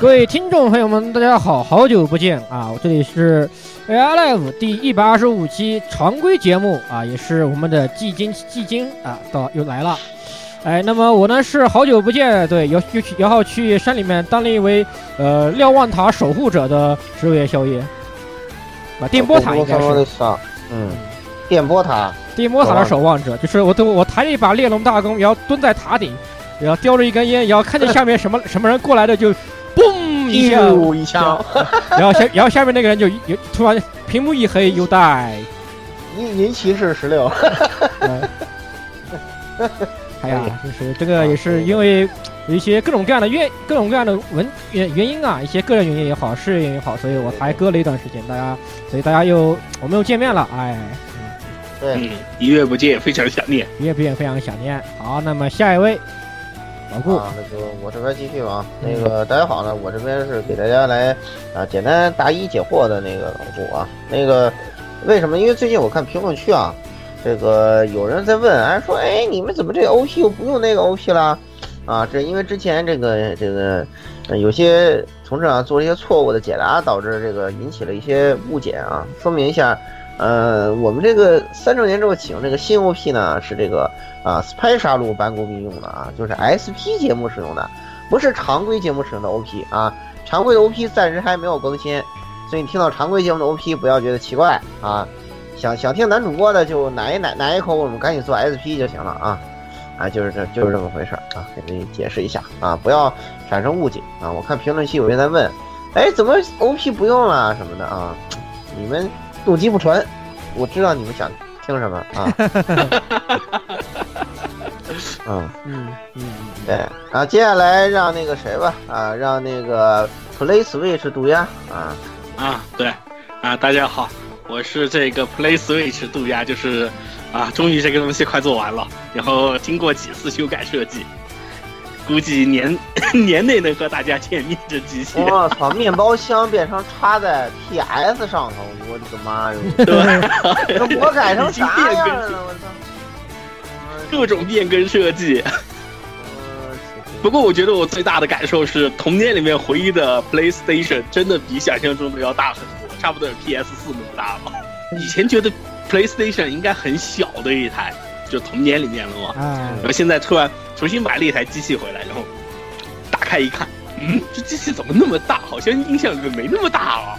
各位听众朋友们，大家好，好久不见啊！这里是 AI Live 第一百二十五期常规节目啊，也是我们的季金季金啊，到又来了。哎，那么我呢是好久不见，对，摇又去摇号去山里面当了一位呃瞭望塔守护者的十月宵夜，啊，电波塔应该是，嗯，电波塔，电波塔的守望者，就是我都我抬着一把猎龙大弓，然后蹲在塔顶，然后叼着一根烟，然后看见下面什么什么人过来的就。嘣一下，一枪，然后下，然后下面那个人就有突然屏幕一黑，又带您您骑士十六。哎呀，就是这个也是因为有一些各种各样的原各种各样的文原原因啊，一些个人原因也好，事业也好，所以我才隔了一段时间，大家，所以大家又我们又见面了，哎，对，一月不见，非常想念，一月不见，非常想念。好，那么下一位。老顾啊，那就我这边继续吧。那个大家好呢，我这边是给大家来啊简单答疑解惑的那个老顾啊。那个为什么？因为最近我看评论区啊，这个有人在问，哎说，哎你们怎么这 OP 又不用那个 OP 了？啊，这因为之前这个这个有些同志啊做了一些错误的解答，导致这个引起了一些误解啊。说明一下。呃，我们这个三周年之后启用这个新 OP 呢，是这个啊 Spy 杀戮班公兵用的啊，就是 SP 节目使用的，不是常规节目使用的 OP 啊。常规的 OP 暂时还没有更新，所以你听到常规节目的 OP 不要觉得奇怪啊。想想听男主播的就奶一奶奶一口，我们赶紧做 SP 就行了啊。啊，就是这就是这么回事啊，给你解释一下啊，不要产生误解啊。我看评论区有人在问，哎，怎么 OP 不用了什么的啊？你们。动机不纯，我知道你们想听什么啊？嗯嗯嗯，对，然后接下来让那个谁吧，啊，让那个 Play Switch 渡鸦啊啊，对啊，大家好，我是这个 Play Switch 渡鸦，就是啊，终于这个东西快做完了，然后经过几次修改设计。估计年 年内能和大家见面这机器。我操，面包箱变成插在 PS 上头，我的个妈哟！对，我改成啥样了？我操！各种变更设计。不过我觉得我最大的感受是，童年里面回忆的 PlayStation 真的比想象中的要大很多，差不多有 PS 四那么大了。以前觉得 PlayStation 应该很小的一台。就童年里面了嘛，然后现在突然重新买了一台机器回来，然后打开一看，嗯，这机器怎么那么大？好像印象里面没那么大啊。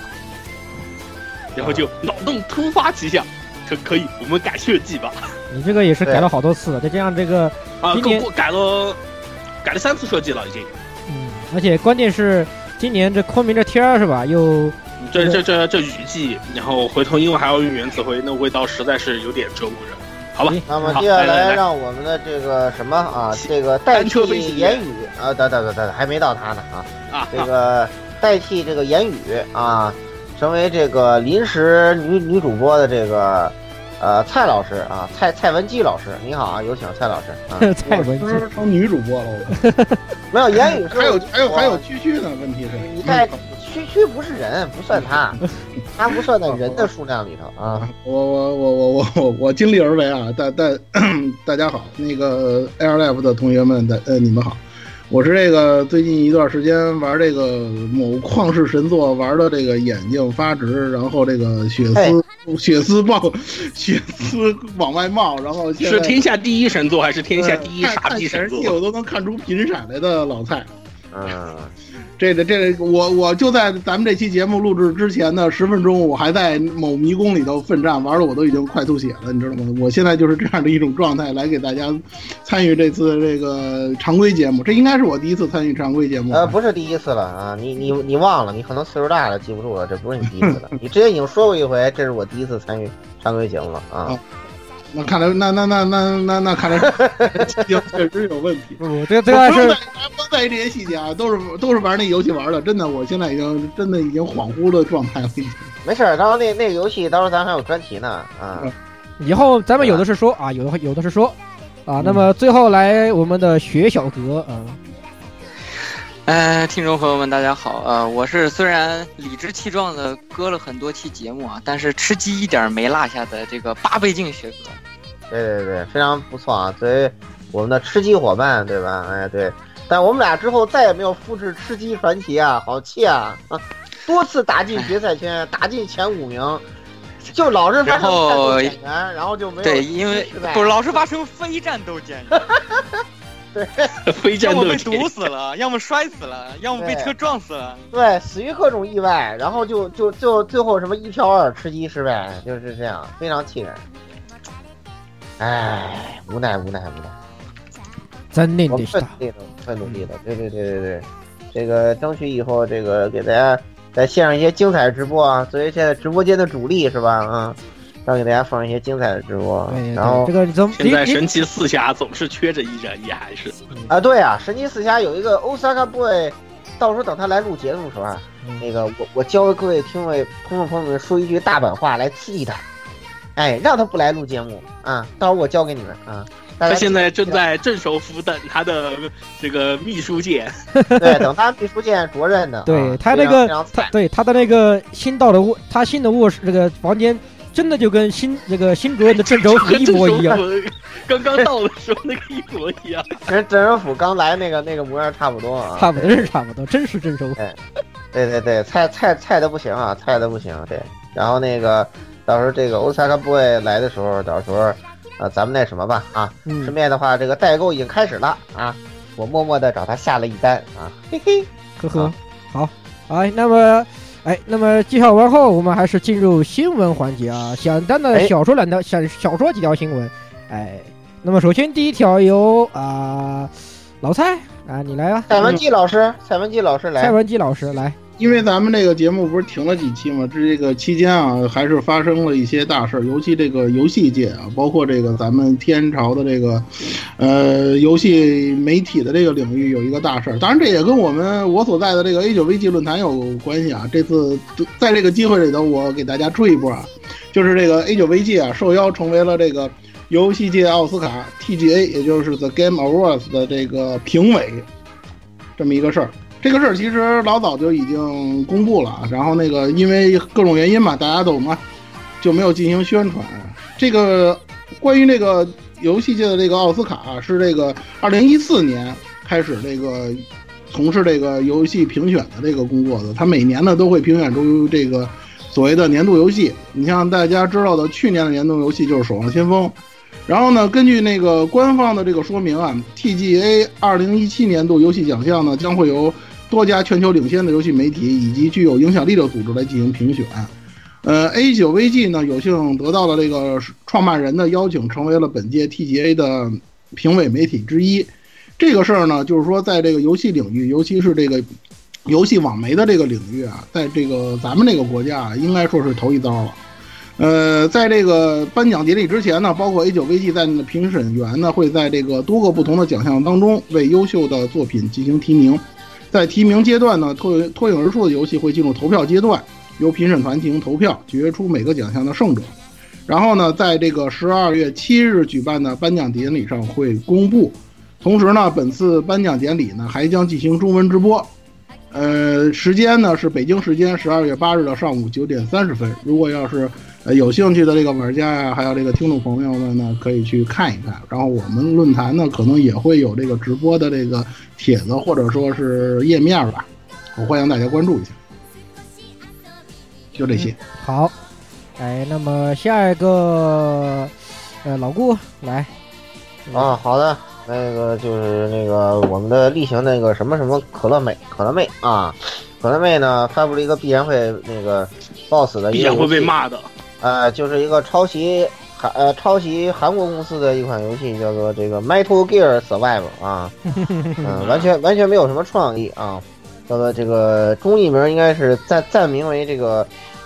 然后就脑洞突发奇想，可可以，我们改设计吧。你这个也是改了好多次了，再加上这个啊，改了改了三次设计了已经。嗯，而且关键是今年这昆明这天儿是吧？又这这这这雨季，然后回头因为还要用原子灰，那味道实在是有点折磨人。好吧，那么接下来让我们的这个什么啊，这个代替言语啊，等等等等，还没到他呢啊啊，这个代替这个言语啊，成为这个临时女女主播的这个呃蔡老师啊，蔡蔡文姬老师，你好啊，有请蔡老师啊，蔡文姬成女主播了，没有言语是还有还有还有蛐蛐呢，问题是你在区区不是人，不算他，他不算在人的数量里头啊。我我我我我我我尽力而为啊！大大 大家好，那个 Air Life 的同学们，大呃你们好，我是这个最近一段时间玩这个某旷世神作，玩的这个眼睛发直，然后这个血丝血丝爆，血丝往外冒，然后是天下第一神作还是天下第一傻逼神作？我都能看出频闪来的老蔡。嗯，这个这个，我我就在咱们这期节目录制之前的十分钟，我还在某迷宫里头奋战，玩的我都已经快吐血了，你知道吗？我现在就是这样的一种状态，来给大家参与这次这个常规节目，这应该是我第一次参与常规节目。呃，不是第一次了啊，你你你忘了，你可能岁数大了记不住了，这不是你第一次了，你之前已经说过一回，这是我第一次参与常规节目了啊。那看来，那那那那那那看来是 确实有问题。不不，这个这个是不用在不用在意这些细节啊，都是都是玩那游戏玩的，真的，我现在已经真的已经恍惚的状态了，已经。没事儿，到时候那那个游戏，到时候咱还有专题呢啊。以后咱们有的是说啊，有的有的是说啊。那么最后来我们的雪小哥啊，呃，听众朋友们，大家好，呃，我是虽然理直气壮的割了很多期节目啊，但是吃鸡一点没落下的这个八倍镜学哥，对对对，非常不错啊，作为我们的吃鸡伙伴，对吧？哎对，但我们俩之后再也没有复制吃鸡传奇啊，好气啊！啊，多次打进决赛圈，打进前五名，就老是发生然后战斗减员，然后就没有对，因为不是老是发生非战斗减员，非战斗要么被体毒死了，要么摔死了，要么被车撞死了。对，死于各种意外，然后就就就最后什么一挑二吃鸡失败，就是这样，非常气人。唉，无奈无奈无奈。我们残念でした。会努力的，会努力的。对对对对对，这个争取以后这个给大家再献上一些精彩直播啊，作为现在直播间的主力是吧？啊，要给大家放一些精彩的直播对对。然后对，这个你怎么你你现在神奇四侠总是缺着一人，也还是啊，对啊，神奇四侠有一个 Osaka Boy，到时候等他来录节目的时候啊，嗯那个我我教各位听位听众朋友们说一句大阪话来刺激他， 哎，让他不来录节目啊，到时候我教给你们啊。他现在正在镇守府等他的这个秘书剑。对等他秘书剑着任的，对啊他那个对他的那个新到的卧，他新的卧室这个房间，真的就跟新这个新主任的镇守府一模一样。刚刚到的时候那个一模一样。跟镇守府刚来那个那个模样差不多啊。差不多是差不多，真是镇守府。对对对，菜菜菜的不行啊，菜的不行。对，然后那个到时候这个 Osaka Boy 来的时候，到时候啊，咱们那什么吧啊，顺嗯，便的话，这个代购已经开始了啊，我默默的找他下了一单啊，嘿嘿。呵呵，好，哎，那么。哎，那么介绍完后，我们还是进入新闻环节啊。简单的哎小说两条，小小说几条新闻。哎，那么首先第一条由啊、老蔡啊，你来吧。蔡文姬老师，蔡文姬老师来，蔡文姬老师来。因为咱们这个节目不是停了几期嘛，这这个期间啊，还是发生了一些大事儿，尤其这个游戏界啊，包括这个咱们天朝的这个，呃，游戏媒体的这个领域有一个大事儿。当然，这也跟我们我所在的这个 A 九 VG 论坛有关系啊。这次在这个机会里头，我给大家吹一波啊，就是这个 A 九 VG 啊，受邀成为了这个游戏界奥斯卡 TGA，也就是 The Game Awards 的这个评委，这么一个事儿。这个事儿其实老早就已经公布了，然后那个因为各种原因嘛，大家懂嘛，就没有进行宣传。这个关于这个游戏界的这个奥斯卡是这个二零一四年开始这个从事这个游戏评选的这个工作的，他每年呢都会评选出这个所谓的年度游戏。你像大家知道的，去年的年度游戏就是《守望先锋》。然后呢，根据那个官方的这个说明啊，TGA 二零一七年度游戏奖项呢将会由多家全球领先的游戏媒体以及具有影响力的组织来进行评选。呃，A 九 VG 呢有幸得到了这个创办人的邀请，成为了本届 TGA 的评委媒体之一。这个事儿呢，就是说在这个游戏领域，尤其是这个游戏网媒的这个领域啊，在这个咱们这个国家啊，应该说是头一遭了。呃，在这个颁奖典礼之前呢，包括 A 九 VG 在内的评审员呢，会在这个多个不同的奖项当中为优秀的作品进行提名。在提名阶段呢，脱脱颖而出的游戏会进入投票阶段，由评审团进行投票，决出每个奖项的胜者。然后呢，在这个十二月七日举办的颁奖典礼上会公布。同时呢，本次颁奖典礼呢还将进行中文直播。呃，时间呢是北京时间十二月八日的上午九点三十分。如果要是呃有兴趣的这个玩家呀，还有这个听众朋友们呢，可以去看一看。然后我们论坛呢，可能也会有这个直播的这个帖子或者说是页面吧，我欢迎大家关注一下。就这些。好，哎，那么下一个，呃，老顾来。啊，好的，那个就是那个我们的例行那个什么什么可乐妹，可乐妹啊，可乐妹呢发布了一个必然会那个 BOSS 的一个必然会被骂的，呃，就是一个抄袭韩呃抄袭韩国公司的一款游戏，叫做这个 Metal Gear Survive 啊，嗯，完全完全没有什么创意啊，叫做这个中译名应该是暂暂名为这个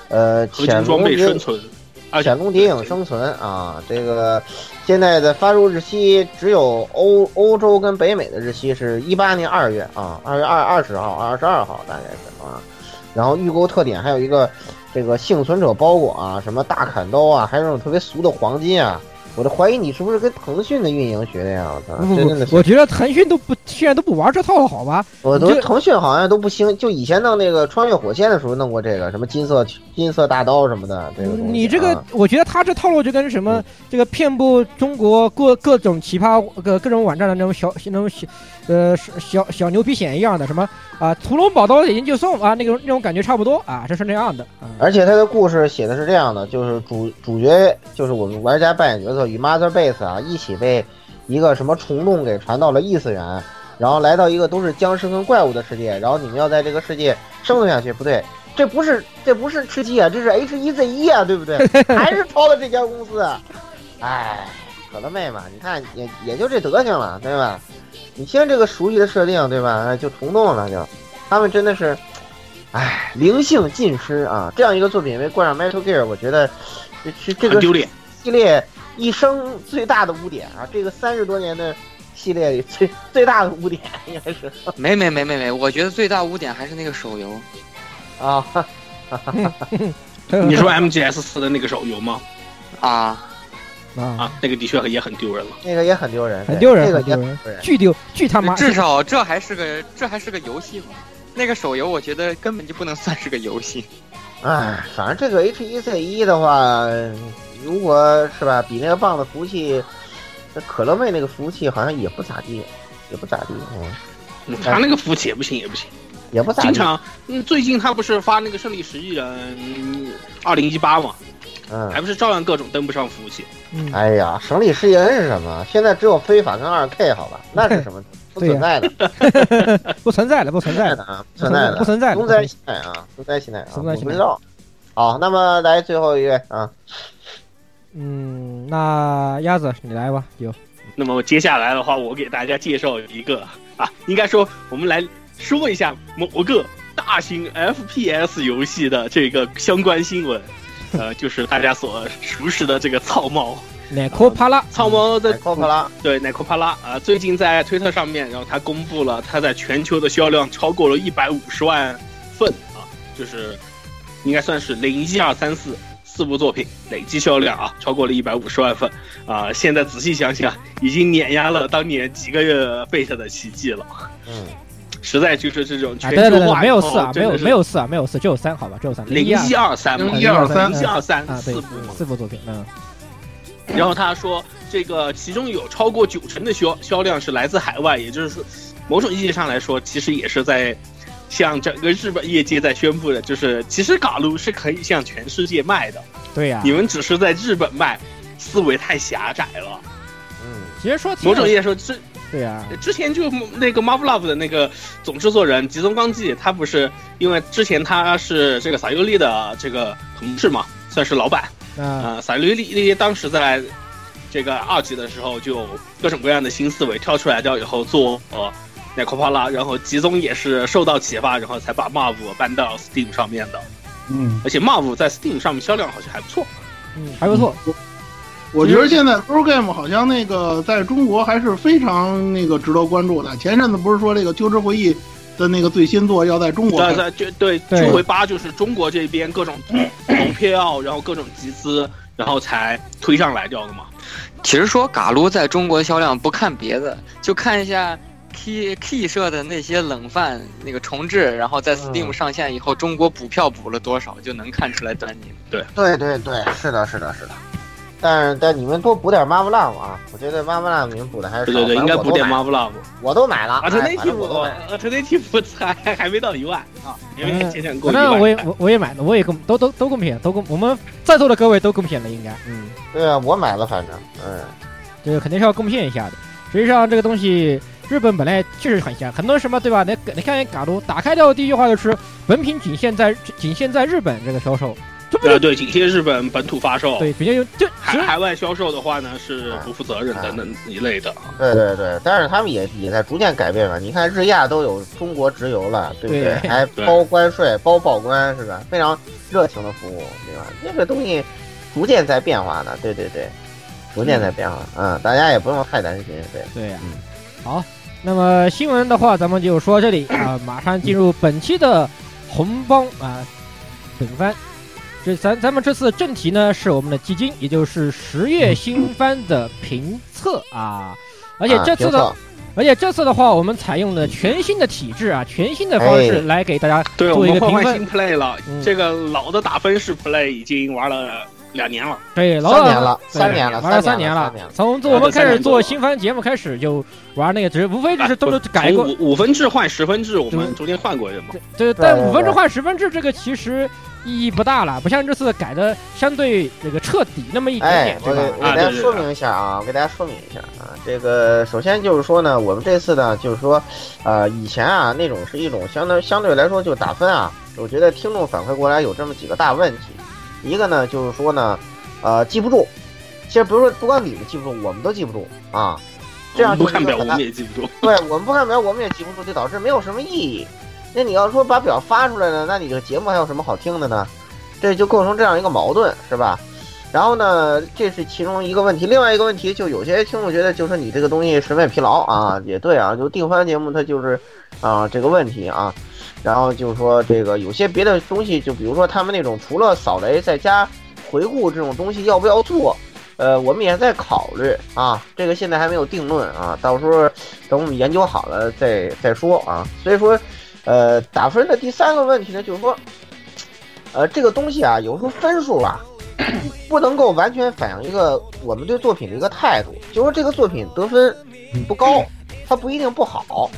呃合金装备生存。潜龙谍影生存啊，这个现在的发售日期只有欧欧洲跟北美的日期是一八年二月啊，二月二二十号、二十二号大概是啊。然后预购特点还有一个这个幸存者包裹啊，什么大砍刀啊，还有那种特别俗的黄金啊。我都怀疑你是不是跟腾讯的运营学的呀？我操！真的，我觉得腾讯都不现在都不玩这套了，好吧？我都腾讯好像都不兴，就以前弄那个穿越火线的时候弄过这个什么金色金色大刀什么的这个。你这个，我觉得他这套路就跟什么这个遍布中国各各种奇葩各各种网站的那种小那种小呃小小牛皮癣一样的什么啊屠龙宝刀已经就送啊那种那种感觉差不多啊，这是那样的。而且他的故事写的是这样的，就是主主角就是我们玩家扮演角色。与 Mother Base 啊一起被一个什么虫洞给传到了异次元，然后来到一个都是僵尸跟怪物的世界，然后你们要在这个世界生存下去。不对，这不是这不是吃鸡啊，这是 H1Z1 啊，对不对？还是抄的这家公司。哎，可乐妹嘛，你看也也就这德行了，对吧？你听这个熟悉的设定，对吧？就虫洞了，就他们真的是，哎，灵性尽失啊！这样一个作品被冠上 Metal Gear，我觉得是这个丢脸系列。一生最大的污点啊！这个三十多年的系列里最最大的污点应该是没没没没没，我觉得最大污点还是那个手游 啊！你说 MGS 四的那个手游吗？啊啊，那个的确也很丢人了，那个也很丢人，很丢人，这个丢人，巨丢，巨他妈！至少这还是个这还是个游戏嘛？那个手游我觉得根本就不能算是个游戏。哎，反正这个 H1Z1 的话。如果是吧，比那个棒的服务器，那可乐妹那个服务器好像也不咋地，也不咋地。嗯，他那个服务器也不行，也不行，也不咋。经常，嗯，最近他不是发那个胜利十一人二零一八嘛，嗯，还不是照样各种登不上服务器。哎呀，胜利十一人是什么？现在只有非法跟二 K 好吧？那是什么？不存在的，不存在的，不存在的啊，不存在的，不存在的。东灾西奈啊，东灾西奈啊，我不知道。好，那么来最后一位啊。嗯，那鸭子你来吧，有。那么接下来的话，我给大家介绍一个啊，应该说我们来说一下某个大型 FPS 游戏的这个相关新闻，呃，就是大家所熟识的这个草帽。奶科帕拉，草帽在奶科帕拉，对奶科帕拉啊，最近在推特上面，然后他公布了他在全球的销量超过了一百五十万份啊，就是应该算是零一二三四。四部作品累计销量啊，超过了一百五十万份啊！现在仔细想想，已经碾压了当年几个月贝特的奇迹了。嗯，实在就是这种全球化，没有四啊，没有没有四啊，没有四，只有三，好吧，只有三。零一二三，零一二三，零一二三，四部，四部作品。嗯。然后他说，这个其中有超过九成的销销量是来自海外，也就是说，某种意义上来说，其实也是在。向整个日本业界在宣布的，就是其实嘎撸是可以向全世界卖的。对呀，你们只是在日本卖，思维太狭窄了。嗯，其实说某种意义说，之对呀，之前就那个 Marvel Love 的那个总制作人吉宗刚纪，他不是因为之前他是这个撒尤利的这个同事嘛，算是老板。啊，撒尤利当时在这个二级的时候，就各种各样的新思维跳出来掉以后做呃。奈库帕拉，然后吉宗也是受到启发，然后才把 Marv 搬到 Steam 上面的。嗯，而且 Marv 在 Steam 上面销量好像还不错。嗯，还不错。我觉得现在 Pro Game 好像那个在中国还是非常那个值得关注的。前阵子不是说这个《秋之回忆》的那个最新作要在中国？对在就对，秋回八就是中国这边各种投票，然后各种集资，然后才推上来掉的嘛。其实说嘎撸在中国销量，不看别的，就看一下。Key Key 社的那些冷饭那个重置，然后在 Steam 上线以后，中国补票补了多少，就能看出来端倪。对对对对，是的，是的，是的。但是但你们多补点 Marvel Love 啊，我觉得 Marvel Love 你们补的还是对对对，应该补点 Marvel Love。我都买了，Alternative Alternative 还还没到一万啊，因为前前过一万。那我也我我也买了，我也公都都都贡献，都公我们在座的各位都贡献了，应该嗯。对啊，我买了，反正嗯，这个肯定是要贡献一下的。实际上这个东西，日本本来确实很香，很多什么对吧？你你看嘎鲁打开掉第一句话就是本品仅限在仅限在日本这个销售。呃，对，仅限日本本土发售。对，比较有就海海外销售的话呢，是不负责任等等一类的。对对对，但是他们也也在逐渐改变嘛。你看日亚都有中国直邮了，对不对？还包关税、包报关，是吧？非常热情的服务，对吧？这个东西逐渐在变化呢。对对对，逐渐在变化。嗯，大家也不用太担心。对对呀。好，那么新闻的话，咱们就说这里啊，马上进入本期的红包啊本番。这咱咱们这次正题呢是我们的基金，也就是十月新番的评测啊，而且这次的，而且这次的话，我们采用了全新的体制啊，全新的方式来给大家做一个评分。新 play 了，这个老的打分式 play 已经玩了两年了，对，老三年了，三年了，玩了三年了。从我们开始做新番节目开始就玩那个，只无非就是都是改过五五分制换十分制，我们中间换过的嘛。对，但五分制换十分制这个其实。意义不大了，不像这次改的相对那个彻底那么一点点，对吧？我给大家说明一下啊，我给大家说明一下啊，这个首先就是说呢，我们这次呢，就是说，呃，以前啊那种是一种相当相对来说就打分啊，我觉得听众反馈过来有这么几个大问题，一个呢就是说呢，呃，记不住，其实不是说不光你们记不住，我们都记不住啊，这样不看表我们也记不住，对我们不看表我们也记不住，就导致没有什么意义。那你要说把表发出来了，那你这个节目还有什么好听的呢？这就构成这样一个矛盾，是吧？然后呢，这是其中一个问题。另外一个问题，就有些听众觉得，就是你这个东西审美疲劳啊，也对啊，就定番节目它就是啊这个问题啊。然后就是说这个有些别的东西，就比如说他们那种除了扫雷再加回顾这种东西要不要做？呃，我们也在考虑啊，这个现在还没有定论啊，到时候等我们研究好了再再说啊。所以说。呃，打分的第三个问题呢，就是说，呃，这个东西啊，有时候分数啊，不能够完全反映一个我们对作品的一个态度。就说这个作品得分不高，它不一定不好，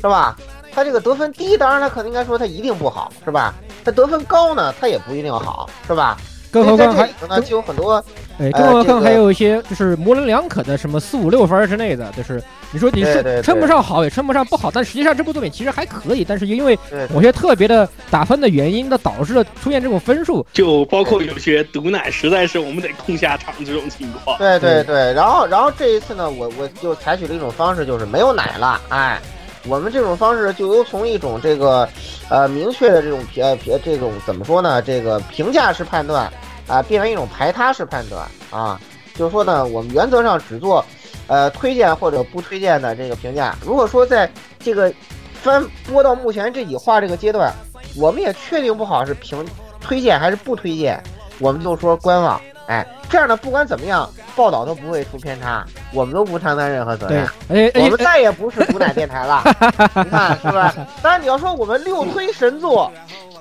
是吧？它这个得分低，当然它可能应该说它一定不好，是吧？它得分高呢，它也不一定好，是吧？更何况还呢，就有很多，哎，更何况还有一些就是模棱两可的，什么四五六分之内的，就是你说你是称不上好，也称不上不好，但实际上这部作品其实还可以，但是因为某些特别的打分的原因，那导致了出现这种分数，就包括有些毒奶，实在是我们得控下场这种情况。对对对，然后然后这一次呢，我我就采取了一种方式，就是没有奶了，哎。我们这种方式就由从一种这个，呃，明确的这种评评这种怎么说呢？这个评价式判断啊，变为一种排他式判断啊。就是说呢，我们原则上只做，呃，推荐或者不推荐的这个评价。如果说在这个翻播到目前这几话这个阶段，我们也确定不好是评推荐还是不推荐，我们就说观望。哎，这样呢，不管怎么样。报道都不会出偏差，我们都不承担任何责任。我们再也不是毒奶电台了，你看是吧？当然你要说我们六推神作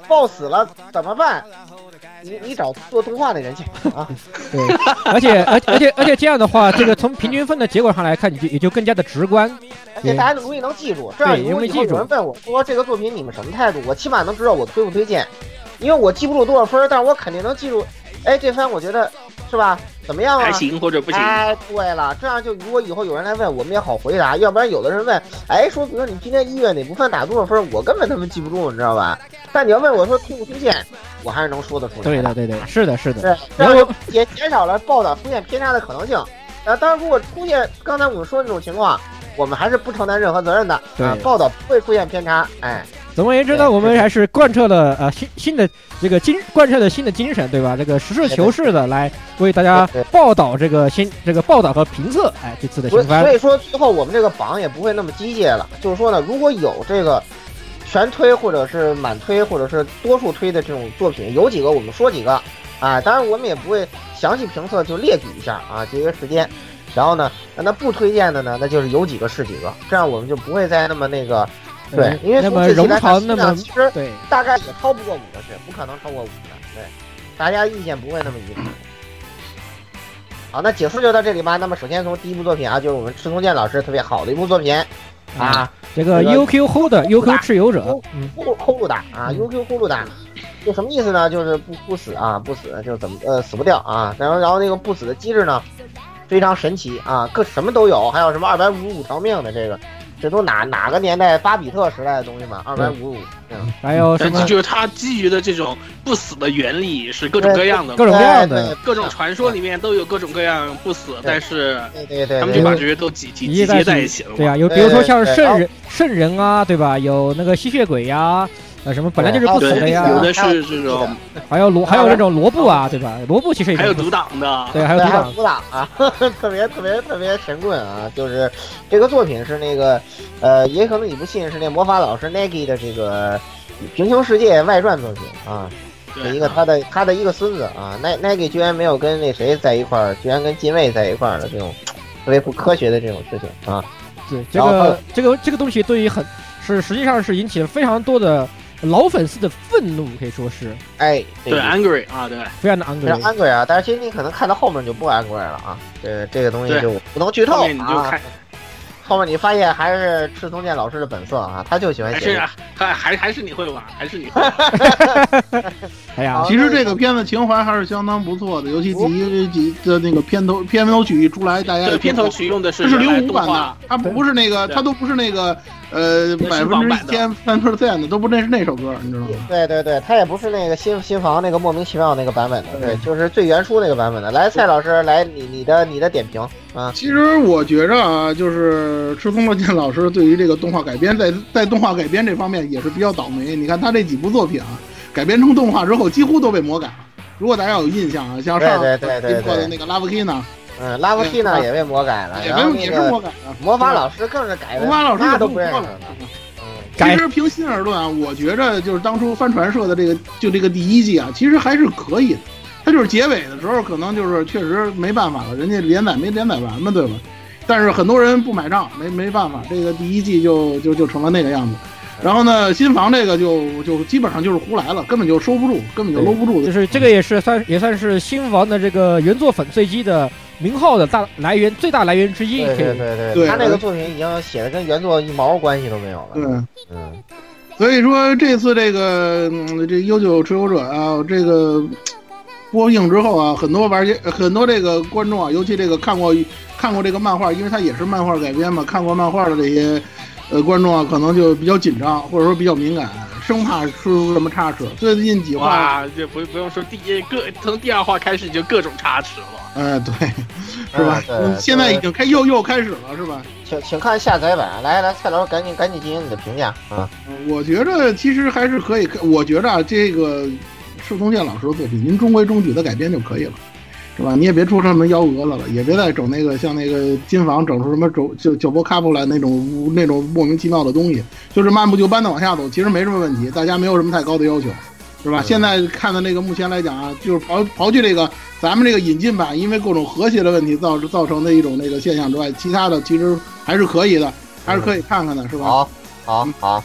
爆死了怎么办？你你找做动画的人去啊。对，而且而而且而且这样的话，这个从平均分的结果上来看，你就也就更加的直观，而且大家容易能记住。这样如果有人问我说这个作品你们什么态度，我起码能知道我推不推荐，因为我记不住多少分，但是我肯定能记住。哎，这番我觉得是吧？怎么样啊？还行或者不行？哎，对了，这样就如果以后有人来问，我们也好回答。要不然有的人问，哎，说比如说你今天一月哪部分打多少分，我根本他妈记不住，你知道吧？但你要问我说听不听见，我还是能说得出来。对的，对对，是的，是的。对，然后也减少了报道出现偏差的可能性。呃，当然，如果出现刚才我们说的那种情况，我们还是不承担任何责任的。对，报道不会出现偏差。哎。总而言之呢，我们还是贯彻了呃新新的这个精贯彻了新的精神，对吧？这个实事求是的来为大家报道这个新这个报道和评测，哎，这次的新番。所以说最后我们这个榜也不会那么机械了，就是说呢，如果有这个全推或者是满推或者是多数推的这种作品，有几个我们说几个，啊，当然我们也不会详细评测，就列举一下啊，节约时间。然后呢，那不推荐的呢，那就是有几个是几个，这样我们就不会再那么那个，对，因为从这期来看，那么其实对，大概也超不过五个是，不可能超过五个，对，大家意见不会那么一致。好，那解说就到这里吧。那么首先从第一部作品啊，就是我们赤松健老师特别好的一部作品啊，这个 UQ Hold UQ 持有者，嗯，Hold Hold 打啊，UQ Hold 打，就什么意思呢？就是不不死啊，不死就怎么呃死不掉啊。然后然后那个不死的机制呢，非常神奇啊，各什么都有，还有什么二百五十五条命的这个。这都哪哪个年代？巴比特时代的东西嘛，二百五十五。嗯，还有什么？就是它基于的这种不死的原理是各种各样的，各种各样的，各种传说里面都有各种各样不死，但是对对对，他们就把这些都集集集结在一起了。对啊，有比如说像是圣人圣人啊，对吧？有那个吸血鬼呀。呃，什么本来就是不死的呀？有的是这种，还有罗，还有那种罗布啊，对吧？罗布其实也还有独挡的，对，还有独挡独挡啊，特别特别特别神棍啊！就是这个作品是那个，呃，也可能你不信，是那魔法老师 Nagi 的这个《平行世界》外传作品啊，是一个他的他的一个孙子啊 Nagi 居然没有跟那谁在一块儿，居然跟近卫在一块儿的这种特别不科学的这种事情啊！对，这个这个这个东西对于很是实际上是引起了非常多的。老粉丝的愤怒可以说是，哎，对，angry 啊，对，非常的 angry，angry 啊。但是其实你可能看到后面就不 angry 了啊，这这个东西就不能剧透啊。后面你发现还是赤松健老师的本色啊，他就喜欢写。还还还是你会玩，还是你会。哎呀，其实这个片子情怀还是相当不错的，尤其第一集的那个片头片头曲一出来，大家片头曲用的是这是零五版的，它不是那个，它都不是那个呃百分之一千三 percent 的，都不那是那首歌，你知道吗？对对对，它也不是那个新新房那个莫名其妙那个版本的，对，就是最原初那个版本的。来，蔡老师，来你你的你的点评啊。其实我觉着啊，就是赤松乐健老师对于这个动画改编，在在动画改编这方面也是比较倒霉。你看他这几部作品啊，改编成动画之后几乎都被魔改了。如果大家有印象啊，像上一部的那个拉夫基呢，嗯，拉夫基呢也被魔改了，也被也是魔改了。魔法老师更是改，魔法老师都不认识了。其实凭心而论啊，我觉着就是当初帆船社的这个就这个第一季啊，其实还是可以的。他就是结尾的时候可能就是确实没办法了，人家连载没连载完嘛，对吧？但是很多人不买账，没没办法，这个第一季就就就成了那个样子。然后呢，新房这个就就基本上就是胡来了，根本就收不住，根本就搂不住。就是这个也是算也算是新房的这个原作粉碎机的名号的大来源，最大来源之一。对对对对，他那个作品已经写的跟原作一毛关系都没有了。对，嗯。所以说这次这个这悠久持有者啊，这个播映之后啊，很多玩家很多这个观众啊，尤其这个看过看过这个漫画，因为它也是漫画改编嘛，看过漫画的这些。呃，观众啊，可能就比较紧张，或者说比较敏感，生怕出什么差池。最近几话，就不不用说第一个，从第二话开始就各种差池了。哎，对，是吧？现在已经开又又开始了，是吧？请请看下载版。来来，蔡老师，赶紧赶紧进行你的评价啊！我觉着其实还是可以，我觉着这个赤松健老师的作品，您中规中矩的改编就可以了。是吧？你也别出什么幺蛾子了，也别再整那个像那个金房整出什么九九九波卡布来那种那种莫名其妙的东西，就是漫不就班的往下走，其实没什么问题，大家没有什么太高的要求，是吧？现在看的那个目前来讲啊，就是刨刨去这个咱们这个引进版，因为各种和谐的问题造造成的一种那个现象之外，其他的其实还是可以的，还是可以看看的，是吧？好，好，好。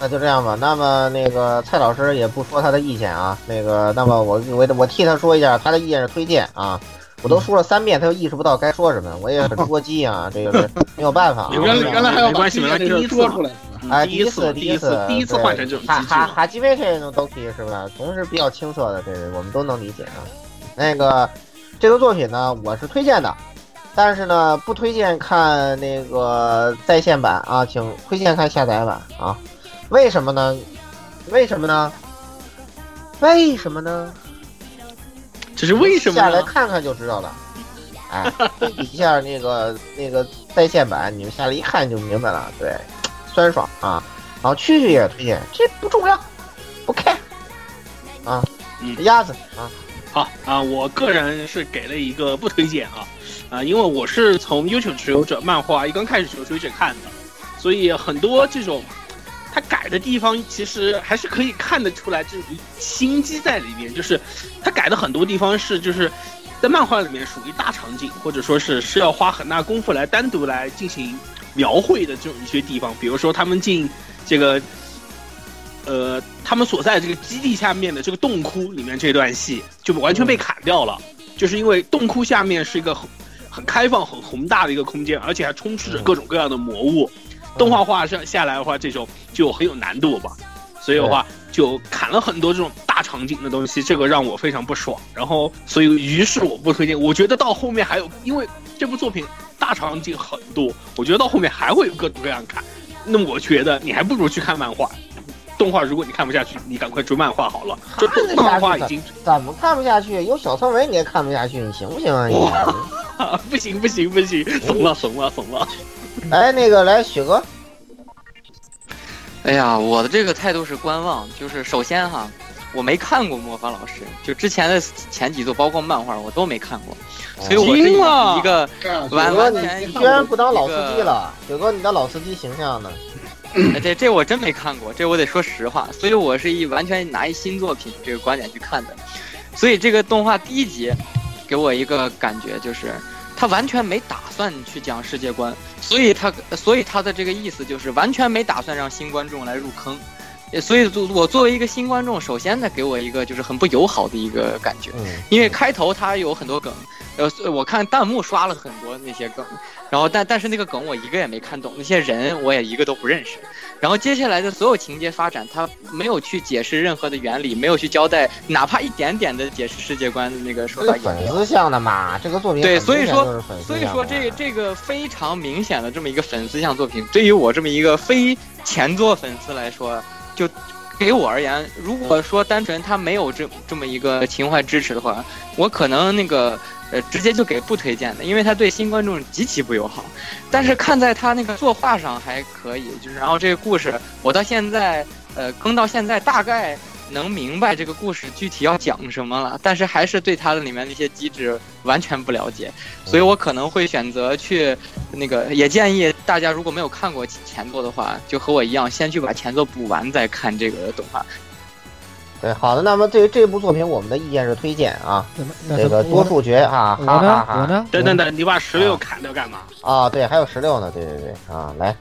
那就这样吧。那么那个蔡老师也不说他的意见啊。那个，那么我我我替他说一下，他的意见是推荐啊。我都说了三遍，他又意识不到该说什么，我也很捉急啊。这个是没有办法。啊原来原来还要关系，第一说出来。哎，第一次第一次第一次换成这种哈哈哈基维这种都可以是吧？总是比较青涩的，这个我们都能理解啊。那个这个作品呢，我是推荐的，但是呢不推荐看那个在线版啊，请推荐看下载版啊。为什么呢？为什么呢？为什么呢？这是为什么？下来看看就知道了。哎，对比一下那个 那个在线版，你们下来一看就明白了。对，酸爽啊！然后蛐蛐也推荐，这不重要，不看啊。鸭子啊，好啊，我个人是给了一个不推荐啊啊，因为我是从 YouTube 持有者漫画一刚开始就追着看的，所以很多这种。他改的地方其实还是可以看得出来，这种心机在里面。就是他改的很多地方是，就是 在漫画里面属于大场景，或者说是是要花很大功夫来单独来进行描绘的这种一些地方，比如说他们进这个，呃，他们所在这个基地下面的这个洞窟里面这段戏就完全被砍掉了，就是因为洞窟下面是一个很很开放、很宏大的一个空间，而且还充斥着各种各样的魔物。动画化上下来的话，这种就很有难度吧，所以的话就砍了很多这种大场景的东西，这个让我非常不爽。然后，所以于是我不推荐。我觉得到后面还有，因为这部作品大场景很多，我觉得到后面还会有各种各样砍。那么我觉得你还不如去看漫画，动画如果你看不下去，你赶快追漫画好了。这漫画已经怎么看不下去？有小村维你也看不下去，你行不行啊？你 不行不行不行，怂了怂了怂了。哎，那个来雪哥。哎呀，我的这个态度是观望，就是首先哈，我没看过魔法老师，就之前的前几作，包括漫画我都没看过，所以我是一个完完全你居然不当老司机了，雪哥，你当老司机形象呢？这这我真没看过，这我得说实话，所以我是一完全拿一新作品这个观点去看的，所以这个动画第一集给我一个感觉就是。他完全没打算去讲世界观，所以他所以他的这个意思就是完全没打算让新观众来入坑，所以我作为一个新观众，首先呢给我一个就是很不友好的一个感觉，因为开头他有很多梗。呃，我看弹幕刷了很多那些梗，然后但但是那个梗我一个也没看懂，那些人我也一个都不认识。然后接下来的所有情节发展，他没有去解释任何的原理，没有去交代哪怕一点点的解释世界观的那个说法。粉丝向的嘛，这个作品对，所以说所以说这这个非常明显的这么一个粉丝向作品，对于我这么一个非前作粉丝来说，就。给我而言，如果说单纯他没有这这么一个情怀支持的话，我可能那个呃直接就给不推荐的，因为他对新观众极其不友好。但是看在他那个作画上还可以，就是然后这个故事我到现在呃更到现在大概。能明白这个故事具体要讲什么了，但是还是对它的里面那些机制完全不了解，所以我可能会选择去那个，也建议大家如果没有看过前作的话，就和我一样，先去把前作补完再看这个动画。对，好的，那么对于这部作品，我们的意见是推荐啊，这个多数决啊，我呢，我呢，等等等，你把十六砍掉干嘛？啊，对，还有十六呢，对对对，啊，来。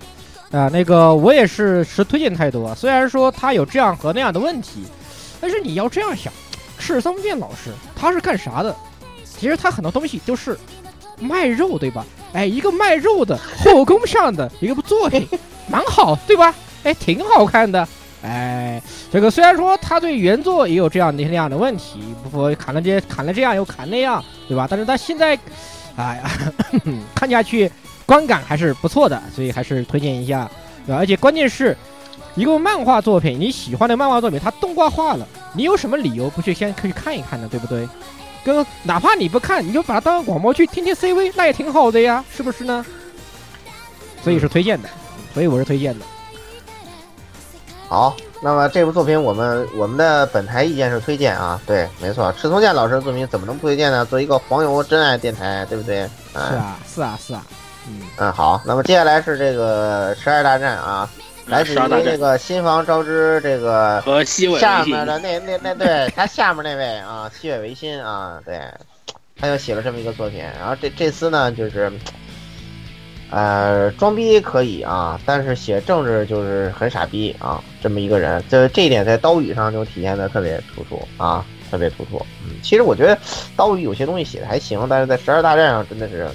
啊，那个我也是持推荐态度啊。虽然说他有这样和那样的问题，但是你要这样想，赤松健老师他是干啥的？其实他很多东西都是卖肉，对吧？哎，一个卖肉的后宫上的一个部作品，蛮好，对吧？哎，挺好看的。哎，这个虽然说他对原作也有这样的那样的问题，不说砍了这砍了这样又砍那样，对吧？但是他现在，哎呀，看下去。观感还是不错的，所以还是推荐一下，对吧？而且关键是，一个漫画作品，你喜欢的漫画作品，它动画化了，你有什么理由不去先可以看一看呢？对不对？哥，哪怕你不看，你就把它当广播剧听听 CV，那也挺好的呀，是不是呢？所以是推荐的，所以我是推荐的。好，那么这部作品，我们我们的本台意见是推荐啊，对，没错，赤松健老师的作品怎么能不推荐呢？做一个黄油真爱电台，对不对？是啊，是啊，是啊。嗯嗯好，那么接下来是这个十二大战啊，来自于这个新房昭之这个和西尾下面的 那那那对他下面那位啊，西尾维新啊，对，他又写了这么一个作品，然后这这次呢就是，呃，装逼可以啊，但是写政治就是很傻逼啊，这么一个人，这这一点在刀语上就体现的特别突出啊，特别突出。嗯，其实我觉得刀语有些东西写的还行，但是在十二大战上真的是。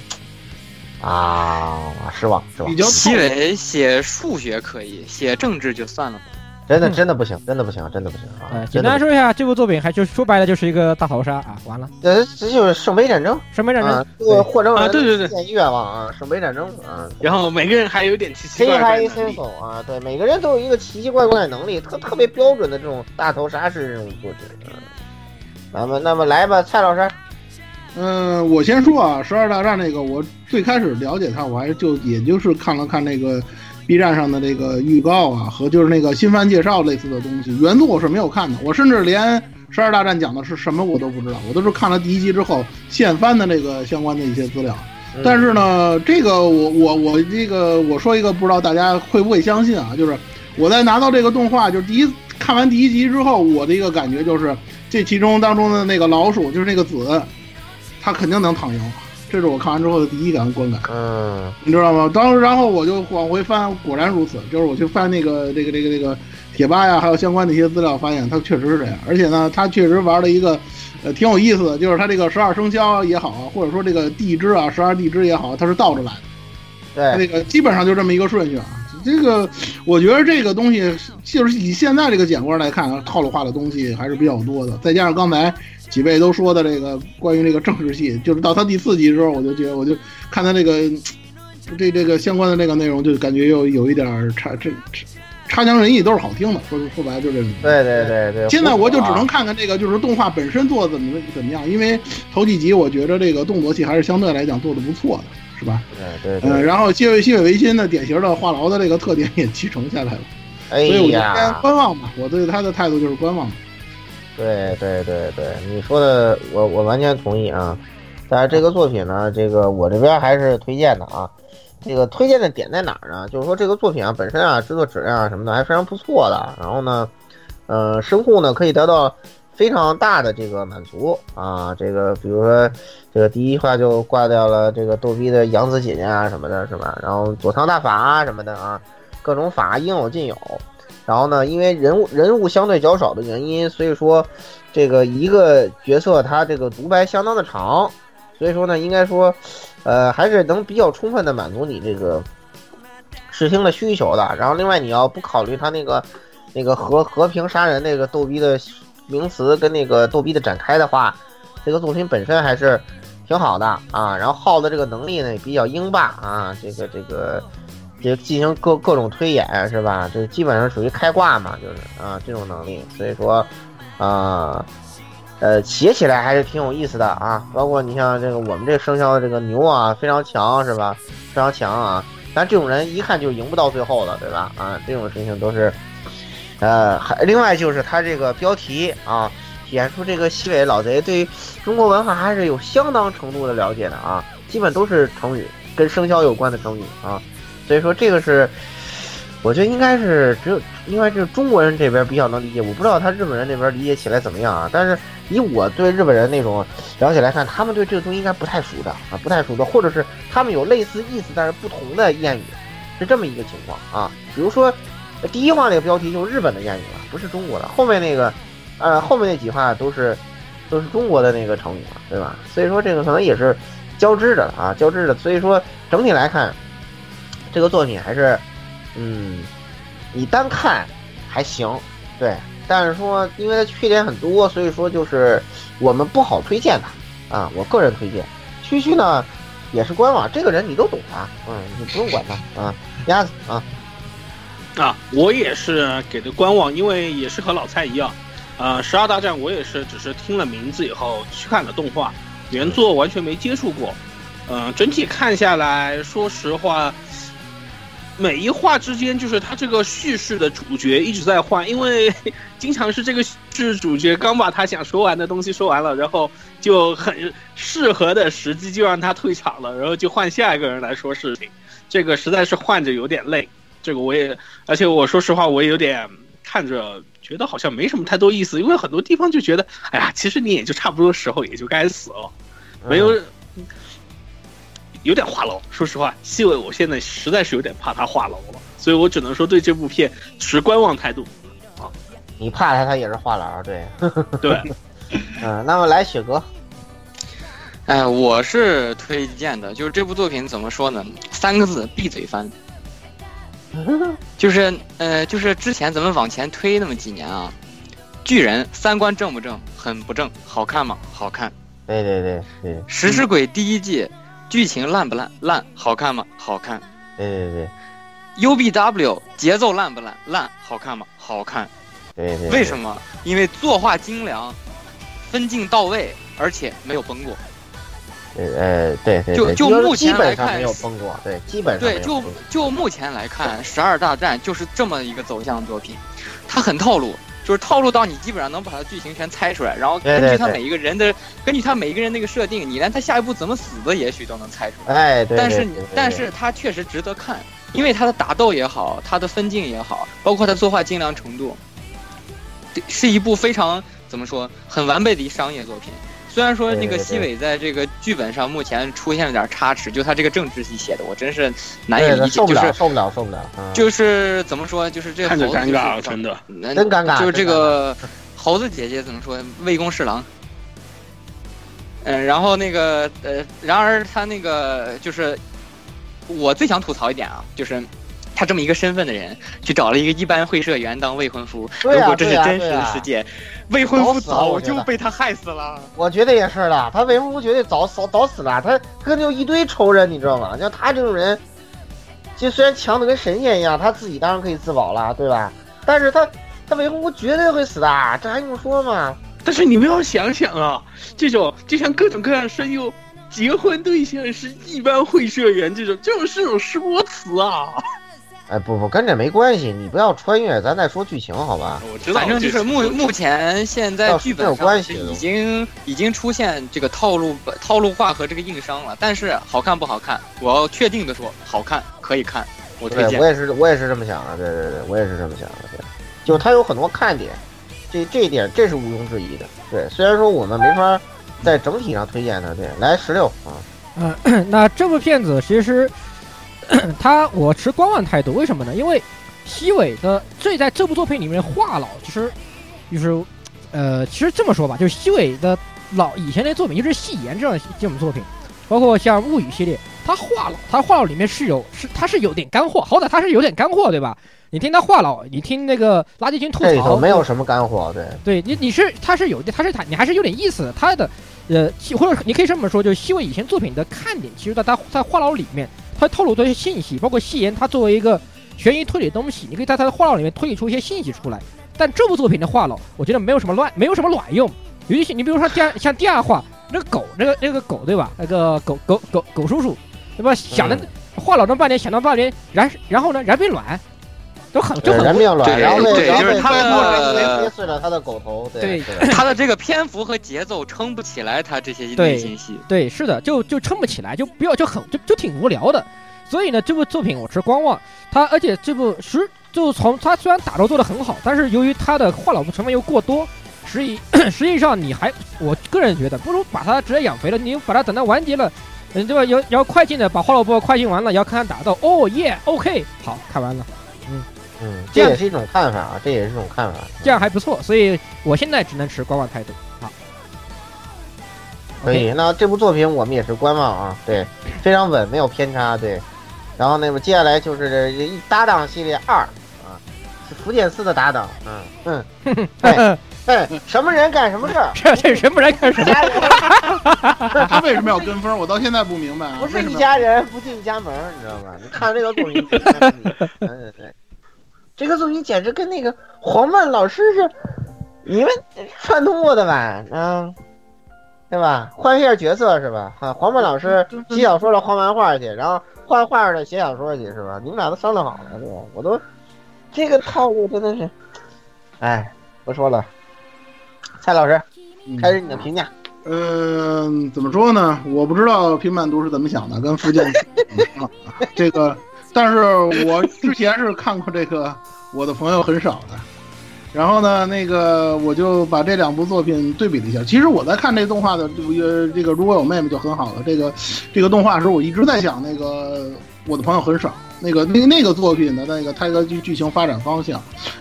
啊，失望是吧？西尾写数学可以，写政治就算了。真的真的不行，真的不行，真的不行啊！简单说一下，这部作品还就说白了就是一个大逃杀啊！完了，呃，这就是圣杯战争，圣杯战争，这个获胜啊，对对对，愿望啊，圣杯战争啊。然后每个人还有点奇奇怪怪的能力啊，对，每个人都有一个奇奇怪怪的能力，特特别标准的这种大逃杀式这种作品。那么，那么来吧，蔡老师。嗯，我先说啊，十二大战那个，我最开始了解它，我还就也就是看了看那个 B 站上的这个预告啊，和就是那个新番介绍类似的东西。原作我是没有看的，我甚至连十二大战讲的是什么我都不知道，我都是看了第一集之后现翻的那个相关的一些资料。但是呢，这个我我我这个我说一个不知道大家会不会相信啊，就是我在拿到这个动画，就是第一看完第一集之后，我的一个感觉就是这其中当中的那个老鼠就是那个子。他肯定能躺赢。这是我看完之后的第一感观感。嗯，你知道吗？当然后我就往回翻，果然如此。就是我去翻那个这个这个这个贴吧呀，还有相关的一些资料，发现他确实是这样。而且呢，他确实玩了一个呃挺有意思的，就是他这个十二生肖也好，或者说这个地支啊，十二地支也好，它是倒着来的。对，这个基本上就这么一个顺序啊。这个我觉得这个东西就是以现在这个简官来看，套路化的东西还是比较多的。再加上刚才几位都说的这个关于这个政治戏，就是到他第四集的时候，我就觉得我就看他这个这这个相关的这个内容，就感觉又有一点差这差强人意，都是好听的。说说白了就这种。对对对对。现在我就只能看看这个，就是动画本身做的怎么怎么样，因为头几集我觉得这个动作戏还是相对来讲做的不错的。是吧？对对。呃，然后西尾西尾维新的典型的话痨的这个特点也继承下来了。哎所以我就先观望吧。我对他的态度就是观望。对对对对，你说的我我完全同意啊。但是这个作品呢，这个我这边还是推荐的啊。这个推荐的点在哪儿呢？就是说这个作品啊本身啊制作质量啊什么的还非常不错的。然后呢，呃，声控呢可以得到非常大的这个满足啊。这个比如说。这个第一话就挂掉了这个逗逼的杨紫锦啊什么的，是吧？然后佐仓大法啊什么的啊，各种法应有尽有。然后呢，因为人物人物相对较少的原因，所以说这个一个角色他这个独白相当的长，所以说呢，应该说，呃，还是能比较充分的满足你这个视听的需求的。然后另外你要不考虑他那个那个和和平杀人那个逗逼的名词跟那个逗逼的展开的话，这个作品本身还是。挺好的啊，然后耗的这个能力呢也比较英霸啊，这个这个，就进行各各种推演是吧？这基本上属于开挂嘛，就是啊这种能力，所以说，啊，呃写起来还是挺有意思的啊。包括你像这个我们这个生肖的这个牛啊，非常强是吧？非常强啊，但这种人一看就赢不到最后了，对吧？啊，这种事情都是，呃，还另外就是他这个标题啊。演出这个西北老贼对中国文化还是有相当程度的了解的啊，基本都是成语跟生肖有关的成语啊，所以说这个是，我觉得应该是只有应该是中国人这边比较能理解，我不知道他日本人那边理解起来怎么样啊，但是以我对日本人那种了解来看，他们对这个东西应该不太熟的啊，不太熟的，或者是他们有类似意思但是不同的谚语，是这么一个情况啊，比如说第一话那个标题就是日本的谚语了，不是中国的，后面那个。呃，后面那几话都是都是中国的那个成语嘛，对吧？所以说这个可能也是交织的啊，交织的。所以说整体来看，这个作品还是，嗯，你单看还行，对。但是说因为它缺点很多，所以说就是我们不好推荐它啊。我个人推荐，区区呢也是官网，这个人你都懂他，嗯，你不用管他啊，鸭子啊啊，我也是给的官网，因为也是和老蔡一样。呃，十二大战我也是，只是听了名字以后去看了动画，原作完全没接触过。嗯，整体看下来，说实话，每一话之间就是他这个叙事的主角一直在换，因为 经常是这个是主角刚把他想说完的东西说完了，然后就很适合的时机就让他退场了，然后就换下一个人来说事情，这个实在是换着有点累。这个我也，而且我说实话，我也有点看着。觉得好像没什么太多意思，因为很多地方就觉得，哎呀，其实你也就差不多时候也就该死了，没有，有点话痨。说实话，细尾，我现在实在是有点怕他话痨了，所以我只能说对这部片持观望态度。啊，你怕他，他也是话痨，对，对，嗯，那么来雪哥，哎，我是推荐的，就是这部作品怎么说呢？三个字，闭嘴翻。就是呃，就是之前咱们往前推那么几年啊，巨人三观正不正？很不正。好看吗？好看。对对对对。食尸鬼第一季剧情烂不烂？烂。好看吗？好看。对对对。U B W 节奏烂不烂？烂。好看吗？好看。对对。为什么？因为作画精良，分镜到位，而且没有崩过。呃对对，就就目前来看没有崩过，对，基本上对，就就目前来看，《十二大战》就是这么一个走向作品，它很套路，就是套路到你基本上能把它剧情全猜出来，然后根据他每一个人的，根据他每一个人那个设定，你连他下一步怎么死的也许都能猜出来。哎，对。但是但是他确实值得看，因为他的打斗也好，他的分镜也好，包括他作画精良程度，是一部非常怎么说很完备的一商业作品。虽然说那个西尾在这个剧本上目前出现了点差池，就他这个政治系写的，我真是难以，理解，受不了，就是受不了，受不了。嗯就是怎么说，就是这个看着猴子尴尬，真的。嗯真尴尬就是这个猴子姐姐怎么说，魏公侍郎。嗯，然后那个呃，然而他那个就是我最想吐槽一点啊，就是他这么一个身份的人，去找了一个一般会社员当未婚夫。如果这是真实的世界，未婚夫早就被他害死了。我觉得也是的，他未婚夫绝对早早早死了？他跟就一堆仇人，你知道吗？像他这种人，就虽然强的跟神仙一样，他自己当然可以自保了，对吧？但是他他未婚夫绝对会死的，这还用说吗？但是你们要想想啊，这种就像各种各样声优，结婚对象是一般会社员这种，这种是种说辞啊。哎，不不，跟这没关系，你不要穿越，咱再说剧情好吧？我知道，反正就是目目前现在剧本有关系已经已经出现这个套路套路化和这个硬伤了，但是好看不好看，我要确定的说好看可以看，我推对，荐我。也是，我也是这么想的，对对对，我也是这么想的，对，就它有很多看点，这这一点这是毋庸置疑的，对，虽然说我们没法在整体上推荐它，对，来十六啊，嗯，那这部片子其实 他我持观望态度，为什么呢？因为西尾的这在这部作品里面话痨，其实就是呃，其实这么说吧，就是西尾的老以前的作品，就是戏言这样这种作品，包括像物语系列，他话痨，他话痨里面是有是他是有点干货，好歹他是有点干货，对吧？你听他话痨，你听那个垃圾君吐这里头槽，没有什么干货，对，对你，你是他是有的，他是他，你还是有点意思的。他的，呃，或者你可以这么说，就是西尾以前作品的看点，其实在他在话痨里面，他透露出一些信息，包括戏言，他作为一个悬疑推理的东西，你可以在他的话唠里面推理出一些信息出来。但这部作品的话唠，我觉得没有什么乱，没有什么卵用。尤其是你比如说第二像第二话那个狗，那个那个狗对吧？那个狗狗狗狗叔叔，对吧？想的话唠这么半天，想到半天，然然后呢，然变卵，都很就很人变卵，对然后被对然后被就是他的被捏碎了他的狗头，对对他的这个篇幅和节奏撑不起来他这些对内心戏。对，是的，就就撑不起来，就不要就很就就挺无聊的。所以呢，这部作品我持观望。他而且这部实就从他虽然打斗做的很好，但是由于他的话痨成分又过多，实际实际上你还我个人觉得不如把他直接养肥了，你把他等到完结了，嗯对吧？要要快进的把话痨部快进完了，也要看看打斗。哦耶，OK，好看完了，嗯，这也是一种看法啊，这也是一种看法，这样还不错。所以我现在只能持观望态度。好，可以。那这部作品我们也是观望啊，对，非常稳，没有偏差，对。然后那么接下来就是这一搭档系列二啊，是福建四的搭档，嗯嗯，哎哎，什么人干什么事儿，这这什么人干什么？他为什么要跟风？我到现在不明白啊。不是一家人不进一家门，你知道吗？你看这个作品，对对对，这个作品简直跟那个黄曼老师是你们串通过的吧？嗯，对吧？换一下角色是吧？啊，黄曼老师写小说了，画漫画去，然后画画的写小说去是吧？你们俩都商量好了对吧？我都这个套路真的是，哎，不说了。蔡老师，开始你的评价。呃，怎么说呢？我不知道平板读是怎么想的，跟福建 啊，这个，但是我之前是看过这个，我的朋友很少的。然后呢，那个我就把这两部作品对比了一下。其实我在看这动画的这个这个如果有妹妹就很好了。这个这个动画的时候，我一直在想那个我的朋友很少，那个那个那个作品的那个它一个剧剧情发展方向。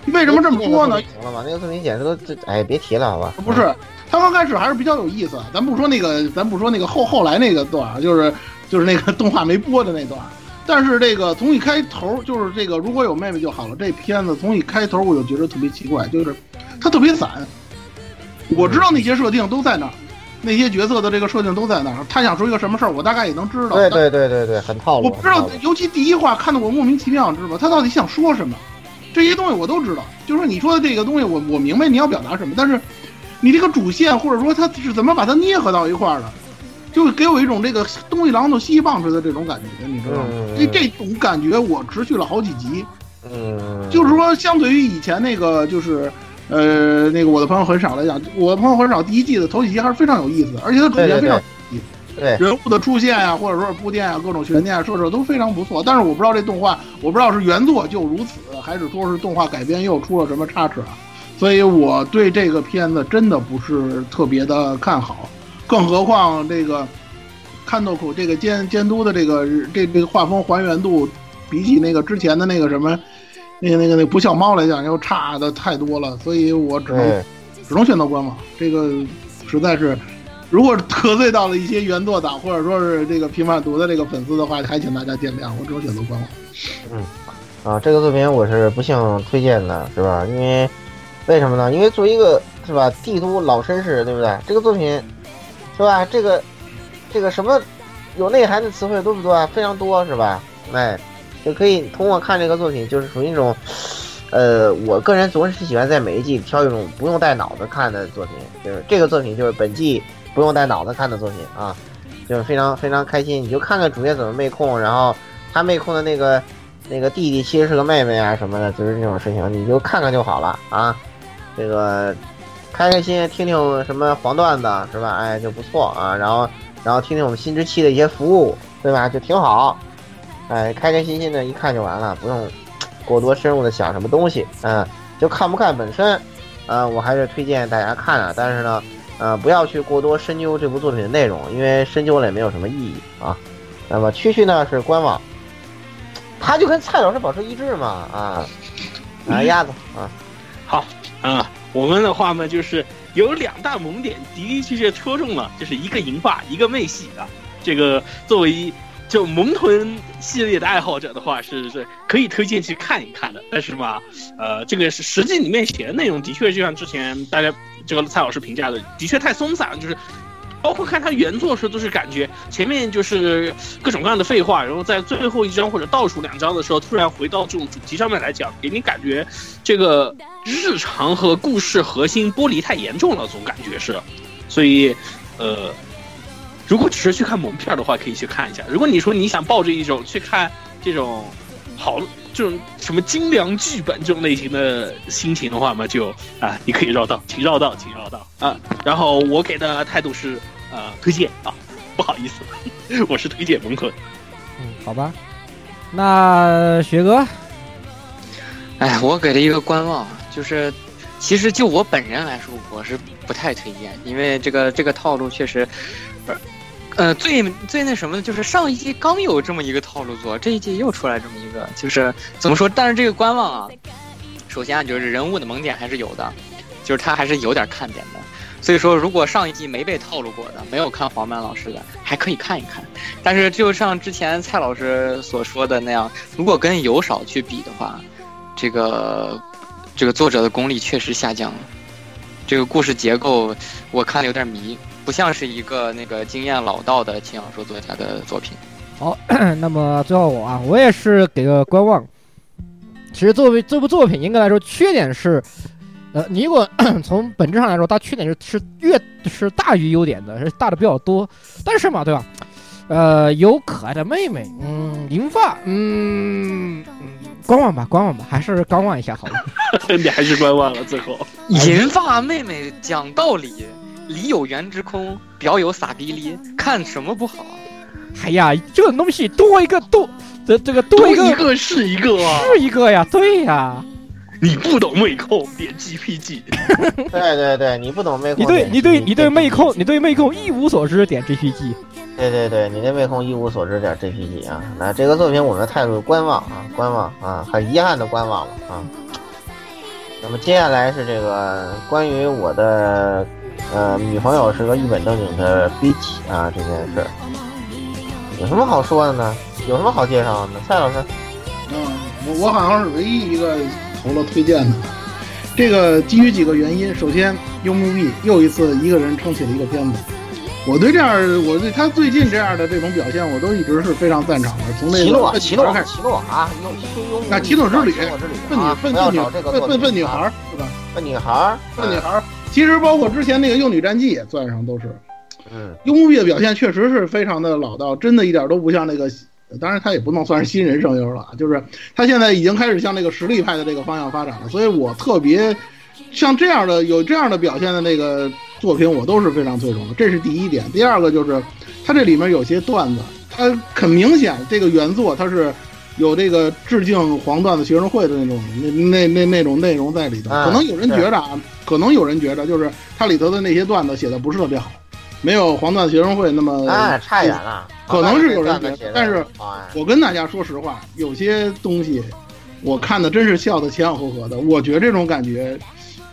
为什么这么说呢？行了吧，那个作品简直都这，哎，别提了，好吧？不是，他刚开始还是比较有意思。咱不说那个，咱不说那个后后来那个段，就是就是那个动画没播的那段儿。但是这个从一开头就是这个如果有妹妹就好了。这片子从一开头我就觉得特别奇怪，就是它特别散。我知道那些设定都在那儿，那些角色的这个设定都在那儿。他想说一个什么事儿，我大概也能知道。对对对对对，很套路。我不知道尤其第一话看得我莫名其妙，知道吧？他到底想说什么？这些东西我都知道，就是说你说的这个东西我，我明白你要表达什么，但是你这个主线或者说他是怎么把它捏合到一块儿的，就给我一种这个东一榔头西一棒槌的这种感觉，你知道吗？嗯这这种感觉我持续了好几集，嗯，就是说相对于以前那个就是。呃，那个我的朋友很少来讲，我的朋友很少第一季的头几集还是非常有意思的，而且它主对对线非常对，人物的出现啊、或者说是铺垫啊，各种悬念啊设置都非常不错。但是我不知道这动画，我不知道是原作就如此，还是说是动画改编又出了什么差池啊？所以我对这个片子真的不是特别的看好。更何况这个看豆苦这个监监督的这个这这个画风还原度，比起那个之前的那个什么那个那个那个不笑猫来讲，又差的太多了，所以我只能对，只能选择观望。这个实在是，如果得罪到了一些原作党或者说是这个平板读的这个粉丝的话，还请大家见谅，我只能选择观望。啊，这个作品我是不幸推荐的，是吧？因为为什么呢？因为作为一个是吧帝都老绅士，对不对？这个作品是吧？这个这个什么有内涵的词汇多不多啊？非常多，是吧？哎，就可以通过看这个作品，就是属于那种，呃，我个人总是喜欢在每一季挑一种不用带脑子看的作品，就是这个作品就是本季不用带脑子看的作品啊，就是非常非常开心。你就看看主角怎么妹控，然后他妹控的那个。那个弟弟其实是个妹妹啊什么的，就是这种事情，你就看看就好了啊。这个开开心心听听什么黄段子是吧？哎，就不错啊。然后然后听听我们新之期的一些服务，对吧？就挺好。哎，开开心心的一看就完了，不用过多深入的想什么东西。嗯，就看不看本身，嗯，我还是推荐大家看啊。但是呢，嗯，不要去过多深究这部作品的内容，因为深究了也没有什么意义啊。那么区区呢是官网。他就跟蔡老师保持一致嘛，啊，啊鸭子啊，好啊，我们的话呢就是有两大萌点，的的确确戳中了，就是一个银发，一个妹系啊。这个作为就萌豚系列的爱好者的话，是是可以推荐去看一看的。但是嘛，呃，这个是实际里面写的内容，的确就像之前大家这个蔡老师评价的，的确太松散，就是。包括看他原作时候，都是感觉前面就是各种各样的废话，然后在最后一章或者倒数两章的时候，突然回到这种主题上面来讲，给你感觉这个日常和故事核心剥离太严重了，总感觉是。所以，呃，如果只是去看蒙片的话，可以去看一下。如果你说你想抱着一种去看这种好这种什么精良剧本这种类型的心情的话嘛，就啊，你可以绕道，请绕道，请绕道啊。然后我给的态度是。呃，推荐啊，不好意思，我是推荐蒙屯。嗯，好吧，那学哥，哎，我给了一个观望，就是其实就我本人来说，我是不太推荐，因为这个这个套路确实，呃，呃最最那什么的就是上一季刚有这么一个套路做，这一季又出来这么一个，就是怎么说？但是这个观望啊，首先啊，就是人物的萌点还是有的，就是他还是有点看点的。所以说，如果上一季没被套路过的，没有看黄曼老师的，还可以看一看。但是，就像之前蔡老师所说的那样，如果跟有少去比的话，这个这个作者的功力确实下降了。这个故事结构我看的有点迷，不像是一个那个经验老道的轻小说作家的作品。好，那么最后我啊，我也是给个观望。其实作为这部作品，应该来说缺点是。呃，你如果 从本质上来说，它缺点是是越是大于优点的，是大的比较多。但是嘛，对吧？呃，有可爱的妹妹，嗯，银发，嗯，观望吧，观望吧，还是观望一下好了。你还是观望了，最后。银发妹妹讲道理，里有缘之空，表有傻逼哩，看什么不好？哎呀，这个东西多一个多，这这个多一个是一个，是一个呀，对呀。你不懂妹控，点 GPG。对对对，你不懂妹控，你对你对你对妹控，你对妹控一无所知，点 GPG。对对对，你对妹控一无所知，点 GPG 啊。那这个作品我们的态度观望啊，观望啊，很遗憾的观望了啊。那么接下来是这个关于我的呃女朋友是个一本正经的 B 级啊这件事，有什么好说的呢？有什么好介绍的呢？蔡老师，嗯，我我好像是唯一一个。投了推荐的，这个基于几个原因。首先，幽木碧又一次一个人撑起了一个片子。我对这样，我对他最近这样的这种表现，我都一直是非常赞赏的。从那个奇诺，奇诺，奇诺啊，那奇诺之旅，笨女，笨女，笨笨笨女孩，是吧？笨女孩，笨女孩。其实包括之前那个《幼女战记》也算上，都是。嗯，优木碧的表现确实是非常的老道，真的一点都不像那个。当然，他也不能算是新人声优了，就是他现在已经开始向那个实力派的这个方向发展了。所以我特别像这样的有这样的表现的那个作品，我都是非常推崇的。这是第一点。第二个就是他这里面有些段子，他很明显这个原作他是有这个致敬黄段子学生会的那种那那那那种内容在里头。可能有人觉得啊，可能有人觉得就是它里头的那些段子写的不是特别好，没有黄段子学生会那么啊，差远了。可能是有人觉得，但是啊我跟大家说实话，有些东西我看的真是笑的前仰后合的。我觉得这种感觉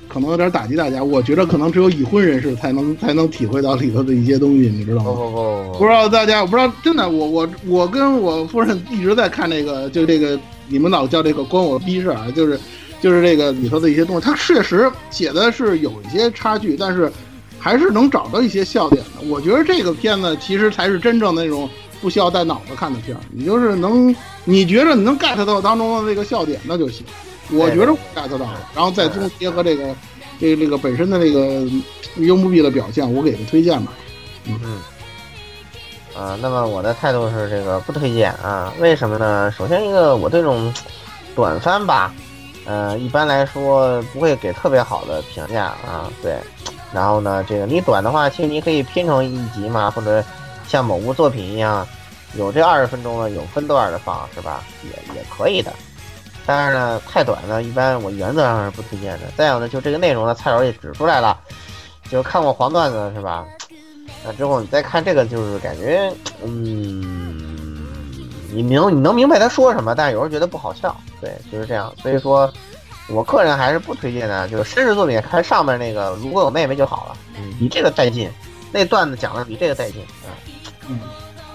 可能有点打击大家，我觉得可能只有已婚人士才能才能体会到里头的一些东西，你知道吗？不知道大家，我不知道，真的，我我我跟我夫人一直在看这个，就这个你们老叫这个关我逼事儿啊，就是就是这个里头的一些东西，它确实写的是有一些差距，但是还是能找到一些笑点的。我觉得这个片子其实才是真正的那种不需要带脑子看的片儿，你就是能你觉得你能 get 到当中的那个笑点那就行。我觉得我 get 到了，然后再综结合这个这个这个本身的那个幽默币的表现，我给个推荐吧。啊，那么我的态度是这个不推荐啊，为什么呢？首先一个，我这种短番吧，呃，一般来说不会给特别好的评价啊，对。然后呢，这个你短的话，其实你可以拼成一集嘛，或者像某部作品一样，有这二十分钟的有分段的放，是吧？也也可以的。但是呢，太短呢，一般我原则上是不推荐的。再有呢，就这个内容呢，蔡老师也指出来了，就是看过黄段子是吧？那之后你再看这个，就是感觉，嗯，你明你能明白他说什么，但是有时候觉得不好笑，对，就是这样。所以说，我个人还是不推荐的。就是绅士作品看上面那个，如果有妹妹就好了，嗯，比这个带劲。那段子讲的比这个带劲，啊，嗯。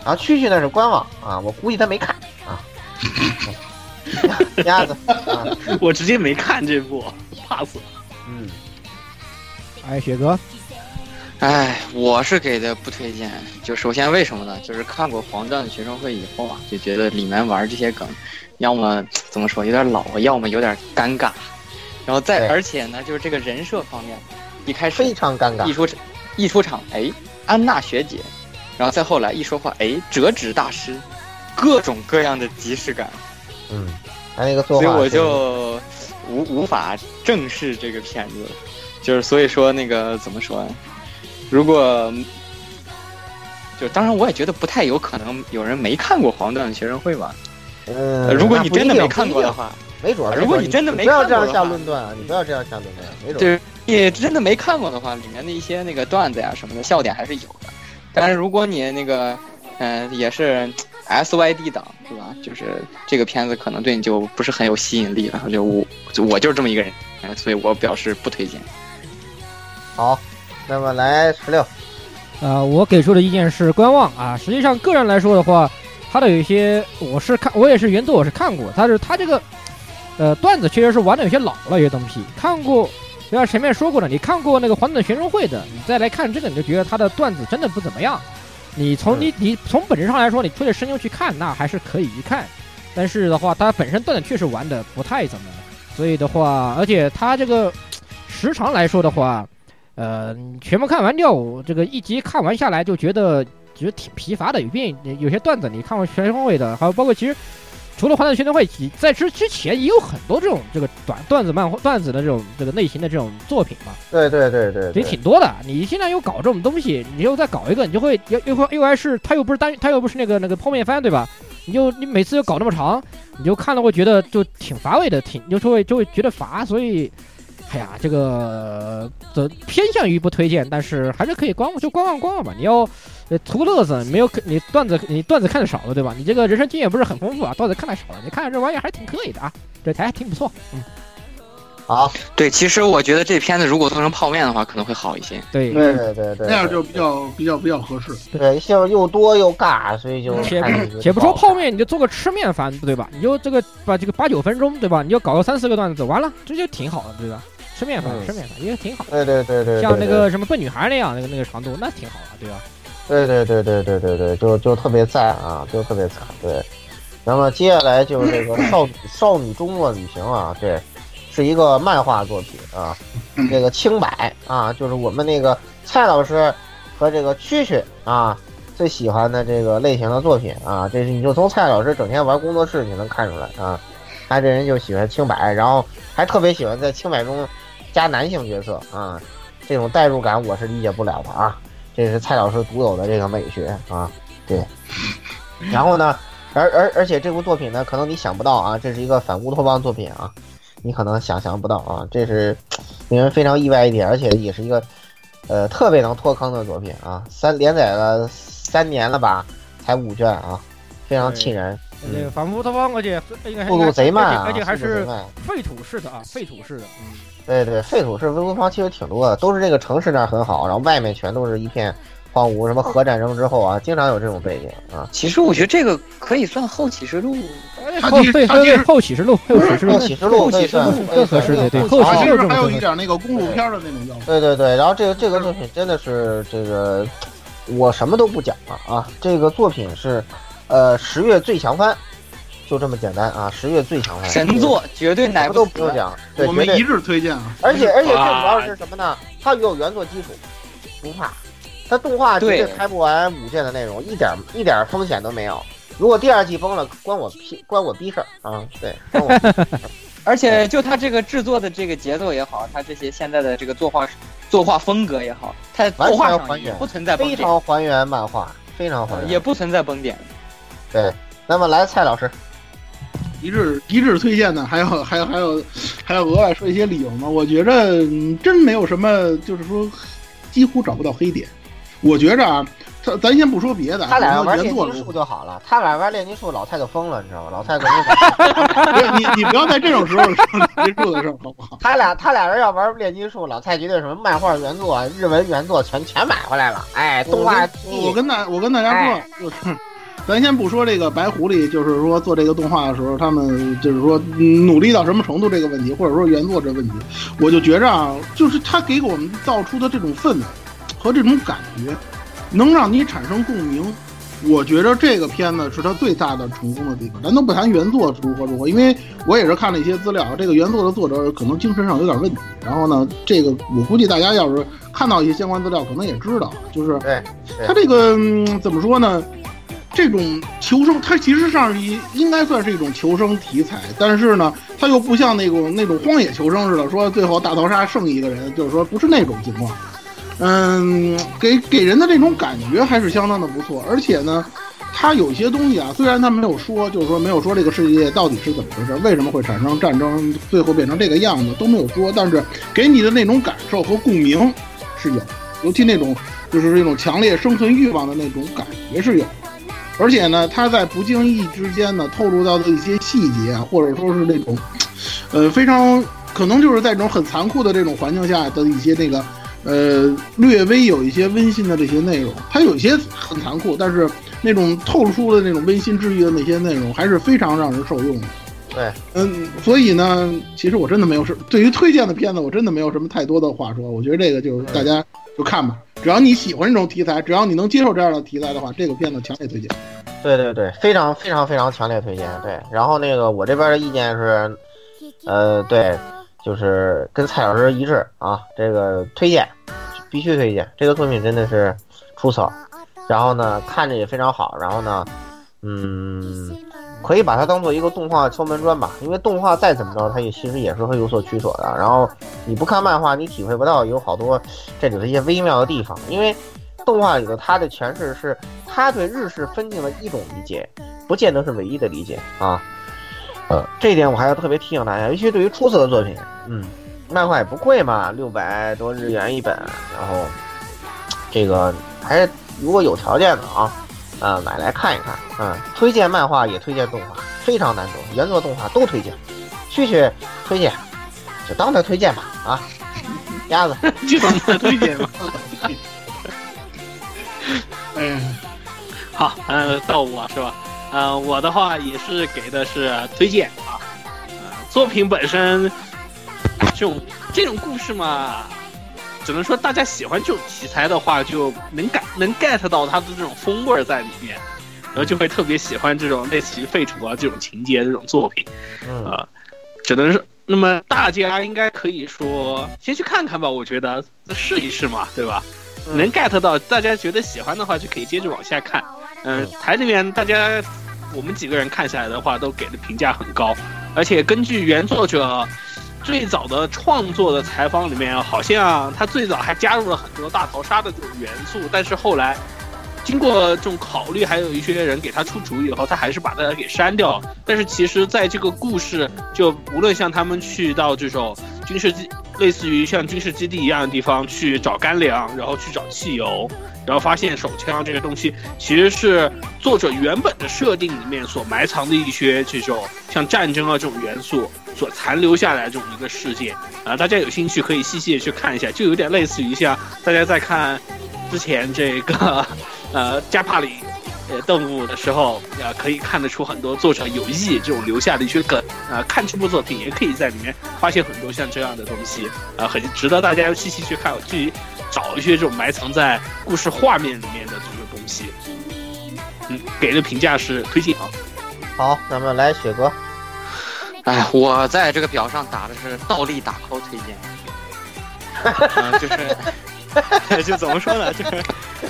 然后蛐蛐呢是官网啊，我估计他没看啊。鸭子，啊、我直接没看这部，怕死。嗯，哎，雪哥，哎，我是给的不推荐。就首先为什么呢？就是看过黄段子学生会以后啊，就觉得里面玩这些梗，要么怎么说有点老，要么有点尴尬。然后再而且呢，就是这个人设方面，一开始非常尴尬一。出场一出场，哎，安娜学姐，然后再后来一说话，哎，折纸大师，各种各样的即视感，嗯，他那个作画，所以我就无无法正视这个片子，就是所以说那个怎么说呢？如果就当然我也觉得不太有可能有人没看过黄段子学生会吧。嗯，呃如果你真的没看过的，话，没准儿。如果你真的没不要这样下看过的话论断啊！你不要这样下论断，没准儿。对，你真的没看过的话，里面的一些那个段子呀什么的笑点还是有的。但是如果你那个，嗯、也是 S Y D 档，对吧？就是这个片子可能对你就不是很有吸引力了。就我，就我就是这么一个人，呃所以我表示不推荐。好，那么来十六，呃，我给出的意见是观望啊。实际上，个人来说的话，他的有一些我是看，我也是原作我是看过，但是他这个呃段子确实是玩的有些老了，有些东西看过。就像前面说过的，你看过那个黄段学生会的，你再来看这个，你就觉得他的段子真的不怎么样。你从你你从本质上来说，你推着声优去看，那还是可以一看。但是的话，它本身段子确实玩的不太怎么，所以的话，而且它这个时长来说的话，呃，全部看完掉，这个一集看完下来就觉得觉得挺疲乏的。有变有些段子你看完全方位的，还有包括其实除了《欢乐学生会》，在之之前也有很多这种这个短段子漫画段子的这种这个类型的这种作品嘛，对对对对也，挺多的。你现在又搞这种东西，你又再搞一个，你就会又又会又还是他又不是单他又不是那个那个泡面番对吧？你就你每次又搞那么长，你就看了会觉得就挺乏味的，挺就就会就会觉得乏，所以。哎呀，这个的偏向于不推荐，但是还是可以观望，就观望观望吧。你要呃图个乐子，没有你段子你段子看的少了，对吧？你这个人生经验不是很丰富啊，段子看的少了，你看看这玩意儿还挺可以的啊，这还挺不错。嗯，好，对，其实我觉得这片子如果做成泡面的话，可能会好一些。对，对对对对，那样就比较比较比较合适。对，馅儿又多又尬，所以就且看着就且不说泡，面，你就做个吃面番，对吧？你就这个把这个八九分钟，对吧？你就搞个三四个段子，完了，这就挺好的，对吧？吃面番，嗯吃面番也挺好。对对对对，像那个什么笨女孩那样，那个那个长度，那挺好的，对吧？对对对对对对对，就就特别赞啊，就特别惨。对，那么接下来就是这个少女少女周末旅行啊，对，是一个漫画作品啊，这个清白啊，就是我们那个蔡老师和这个蛐蛐啊最喜欢的这个类型的作品啊，这是你就从蔡老师整天玩工作室你能看出来啊，他这人就喜欢清白，然后还特别喜欢在清白中加男性角色啊，这种代入感我是理解不了的啊。这是蔡老师独有的这个美学啊，对。然后呢，而而而且这部作品呢，可能你想不到啊，这是一个反乌托邦作品啊，你可能想象不到啊，这是令人非常意外一点，而且也是一个呃，特别能脱坑的作品啊，三连载了三年了吧，才五卷啊，非常气人。这个反乌托邦，而且应该速度贼慢啊，而且还是废土式的啊，废土式的，嗯，对对，废土式微乌方其实挺多的，都是这个城市那儿很好，然后外面全都是一片荒芜。什么核战争之后啊，经常有这种背景啊。其实我觉得这个可以算后启示录，后对对对后启示录，后启示录，后启示录，后启示录更合适的，对，后启示录还有一点那个公路片的那种要素。对对对，然后这个这个作品真的是这个，我什么都不讲了啊，这个作品是，呃，十月最强番。就这么简单啊！十月最强番神作，绝对哪个都不用讲，我们一致推荐啊！而且而且最主要是什么呢？它有原作基础，不怕。它动画绝对拍不完五卷的内容，一点一点风险都没有。如果第二季崩了，关我屁关我逼事儿啊！对，关我。而且就它这个制作的这个节奏也好，它这些现在的这个作画作画风格也好，它作画上也不存在非常还原漫画，非常还原，也不存在崩点。对，那么来蔡老师。一致一致推荐的，还有还有还有还要额外说一些理由吗？我觉着真没有什么，就是说几乎找不到黑点。我觉着啊，咱咱先不说别的，他俩玩炼金术就好了。他俩玩炼金术，老蔡就疯了，你知道吗？老蔡肯定 你你不要在这种时候说炼金术的事好不好？他俩他俩人要玩炼金术，老蔡绝对什么漫画原作、日文原作全全买回来了。哎，动画我跟大我跟大家说就是。咱先不说这个白狐狸，就是说做这个动画的时候，他们就是说努力到什么程度这个问题，或者说原作这问题，我就觉着啊，就是他给我们造出的这种氛围和这种感觉，能让你产生共鸣。我觉着这个片子是他最大的成功的地方。咱都不谈原作如何如何，因为我也是看了一些资料，这个原作的作者可能精神上有点问题。然后呢，这个我估计大家要是看到一些相关资料，可能也知道，就是他这个怎么说呢？这种求生，它其实上是应该算是一种求生题材，但是呢，它又不像那种那种荒野求生似的，说最后大逃杀剩一个人，就是说不是那种情况。嗯，给给人的这种感觉还是相当的不错，而且呢，它有些东西啊，虽然它没有说，就是说没有说这个世界到底是怎么回事，为什么会产生战争，最后变成这个样子都没有说，但是给你的那种感受和共鸣是有，尤其那种就是那种强烈生存欲望的那种感觉是有。而且呢，他在不经意之间呢，透露到的一些细节啊，或者说是那种，呃，非常可能就是在这种很残酷的这种环境下的一些那个，呃，略微有一些温馨的这些内容。它有些很残酷，但是那种透露出的那种温馨治愈的那些内容，还是非常让人受用的。对，嗯，所以呢，其实我真的没有什对于推荐的片子，我真的没有什么太多的话说。我觉得这个就是大家就看吧。只要你喜欢这种题材，只要你能接受这样的题材的话，这个片子强烈推荐。对对对，非常非常非常强烈推荐。对，然后那个我这边的意见是，呃，对，就是跟蔡老师一致啊，这个推荐必须推荐，这个作品真的是出色。然后呢，看着也非常好。然后呢，嗯，可以把它当做一个动画敲门砖吧，因为动画再怎么着，它也其实也是会有所取舍的。然后你不看漫画，你体会不到有好多这里的一些微妙的地方，因为动画里的它的诠释是他对日式分镜的一种理解，不见得是唯一的理解啊。呃，这一点我还要特别提醒大家，尤其对于出色的作品，嗯，漫画也不贵嘛，六百多日元一本，然后这个还是如果有条件的啊。啊，买来看一看，嗯，推荐漫画也推荐动画，非常难得，原作动画都推荐，旭旭推荐，就当他推荐吧，啊，鸭子 就当他推荐吧，嗯，好，嗯，到我是吧？嗯，我的话也是给的是推荐啊，呃，作品本身这种这种故事嘛。只能说大家喜欢这种题材的话，就能感能 get 到它的这种风味在里面，然后就会特别喜欢这种类似于废土啊这种情节这种作品，啊，只能是那么大家应该可以说先去看看吧，我觉得试一试嘛，对吧？能 get 到大家觉得喜欢的话，就可以接着往下看。嗯，台里面大家我们几个人看下来的话，都给的评价很高，而且根据原作者。最早的创作的采访里面，好像他最早还加入了很多大逃杀的这种元素，但是后来经过这种考虑，还有一些人给他出主意以后，他还是把它给删掉了。但是其实，在这个故事，就无论像他们去到这种军事基类似于像军事基地一样的地方去找干粮，然后去找汽油，然后发现手枪这个东西其实是作者原本的设定里面所埋藏的一些这种像战争啊这种元素所残留下来这种一个事件啊，大家有兴趣可以细细的去看一下，就有点类似于像大家在看之前这个呃加帕里。呃，动物的时候，呃，可以看得出很多作者有意这种留下的一些梗啊。看这部作品，也可以在里面发现很多像这样的东西啊，很值得大家细细去看，去找一些这种埋藏在故事画面里面的这种东西。嗯，给的评价是推荐啊。好，咱们来雪哥。哎，我在这个表上打的是倒立打 call 推荐。嗯，就是。就怎么说呢？就是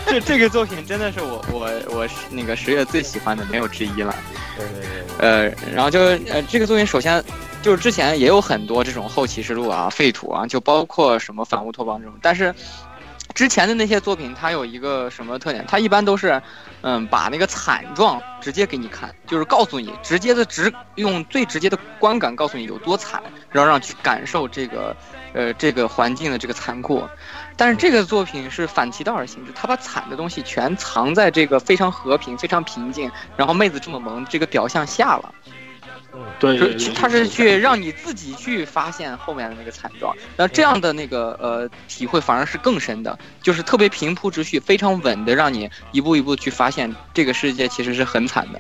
这这个作品真的是我我我是那个十月最喜欢的，没有之一了。对对对。呃，然后就呃这个作品首先就是之前也有很多这种后启示录啊、废土啊，就包括什么反乌托邦这种，但是之前的那些作品它有一个什么特点？它一般都是嗯把那个惨状直接给你看，就是告诉你直接的直用最直接的观感告诉你有多惨，然后让去感受这个呃这个环境的这个残酷。但是这个作品是反其道而行之，他把惨的东西全藏在这个非常和平、非常平静，然后妹子这么萌这个表象下了。嗯，对，他是去让你自己去发现后面的那个惨状，那这样的那个呃体会反而是更深的，就是特别平铺直叙、非常稳的，让你一步一步去发现这个世界其实是很惨的。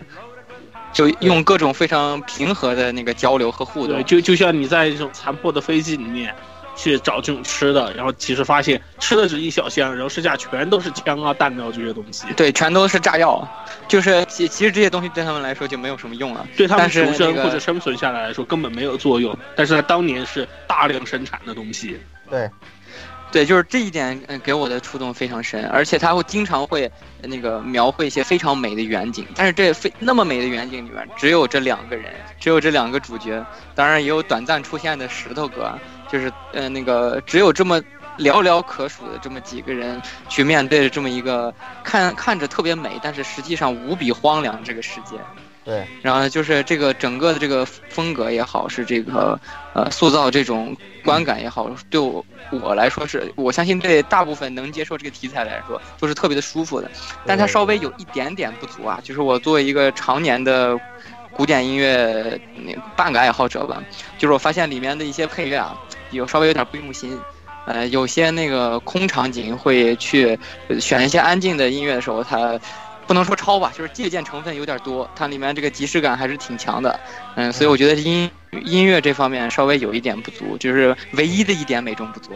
就用各种非常平和的那个交流和互动，就就像你在一种残破的飞机里面。去找这种吃的，然后其实发现吃的只一小箱，然后剩下全都是枪啊、弹药这些东西。对，全都是炸药，就是其其实这些东西对他们来说就没有什么用了，对他们求生或者生存下来来说根本没有作用。但是在当年是大量生产的东西。对，对，就是这一点，嗯，给我的触动非常深。而且他会经常会那个描绘一些非常美的远景，但是这非那么美的远景里面，只有这两个人，只有这两个主角，当然也有短暂出现的石头哥。就是呃那个只有这么寥寥可数的这么几个人去面对着这么一个看看着特别美，但是实际上无比荒凉这个世界。对，然后就是这个整个的这个风格也好，是这个呃塑造这种观感也好，对我我来说是我相信对大部分能接受这个题材来说都是特别的舒服的。但它稍微有一点点不足啊，就是我作为一个常年的古典音乐那半个爱好者吧，就是我发现里面的一些配乐啊。有稍微有点不用心，呃，有些那个空场景会去选一些安静的音乐的时候，它不能说抄吧，就是借鉴成分有点多，它里面这个即视感还是挺强的，嗯，所以我觉得音音乐这方面稍微有一点不足，就是唯一的一点美中不足，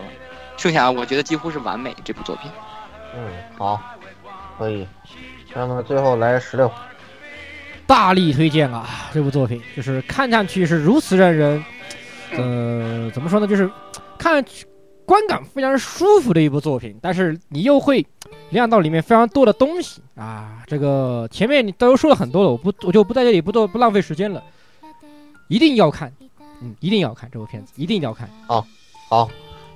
剩下我觉得几乎是完美这部作品。嗯，好，可以，那么最后来十六，大力推荐啊，这部作品就是看上去是如此让人。呃，怎么说呢？就是看观感非常舒服的一部作品，但是你又会亮到里面非常多的东西啊。这个前面你都说了很多了，我不我就不在这里不多不浪费时间了。一定要看，嗯，一定要看这部片子，一定要看。好，好，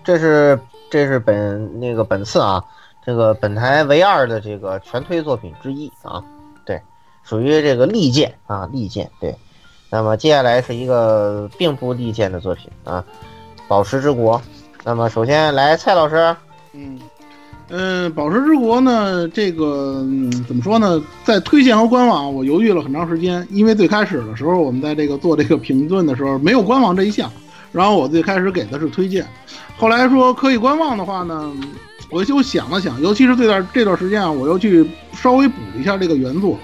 这是这是本那个本次啊，这个本台唯二的这个全推作品之一啊，对，属于这个利剑啊，利剑对。那么接下来是一个并不利剑的作品啊，《宝石之国》。那么首先来蔡老师，嗯嗯，《宝石之国》呢，这个怎么说呢？在推荐和官网，我犹豫了很长时间，因为最开始的时候，我们在这个做这个评论的时候没有官网这一项，然后我最开始给的是推荐，后来说可以观望的话呢，我就想了想，尤其是这段这段时间啊，我又去稍微补了一下这个原作。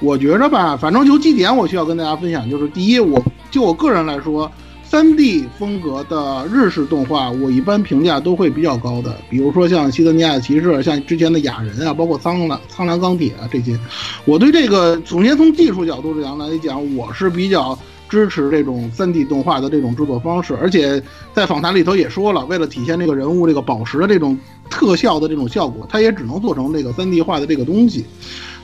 我觉着吧，反正有几点我需要跟大家分享，就是第一，我就我个人来说，三 D 风格的日式动画，我一般评价都会比较高的。比如说像西德尼亚骑士，像之前的雅人啊，包括苍蓝苍蓝钢铁啊这些，我对这个首先从技术角度上来讲，我是比较支持这种三 D 动画的这种制作方式。而且在访谈里头也说了，为了体现这个人物这个宝石的这种特效的这种效果，它也只能做成这个三 D 化的这个东西。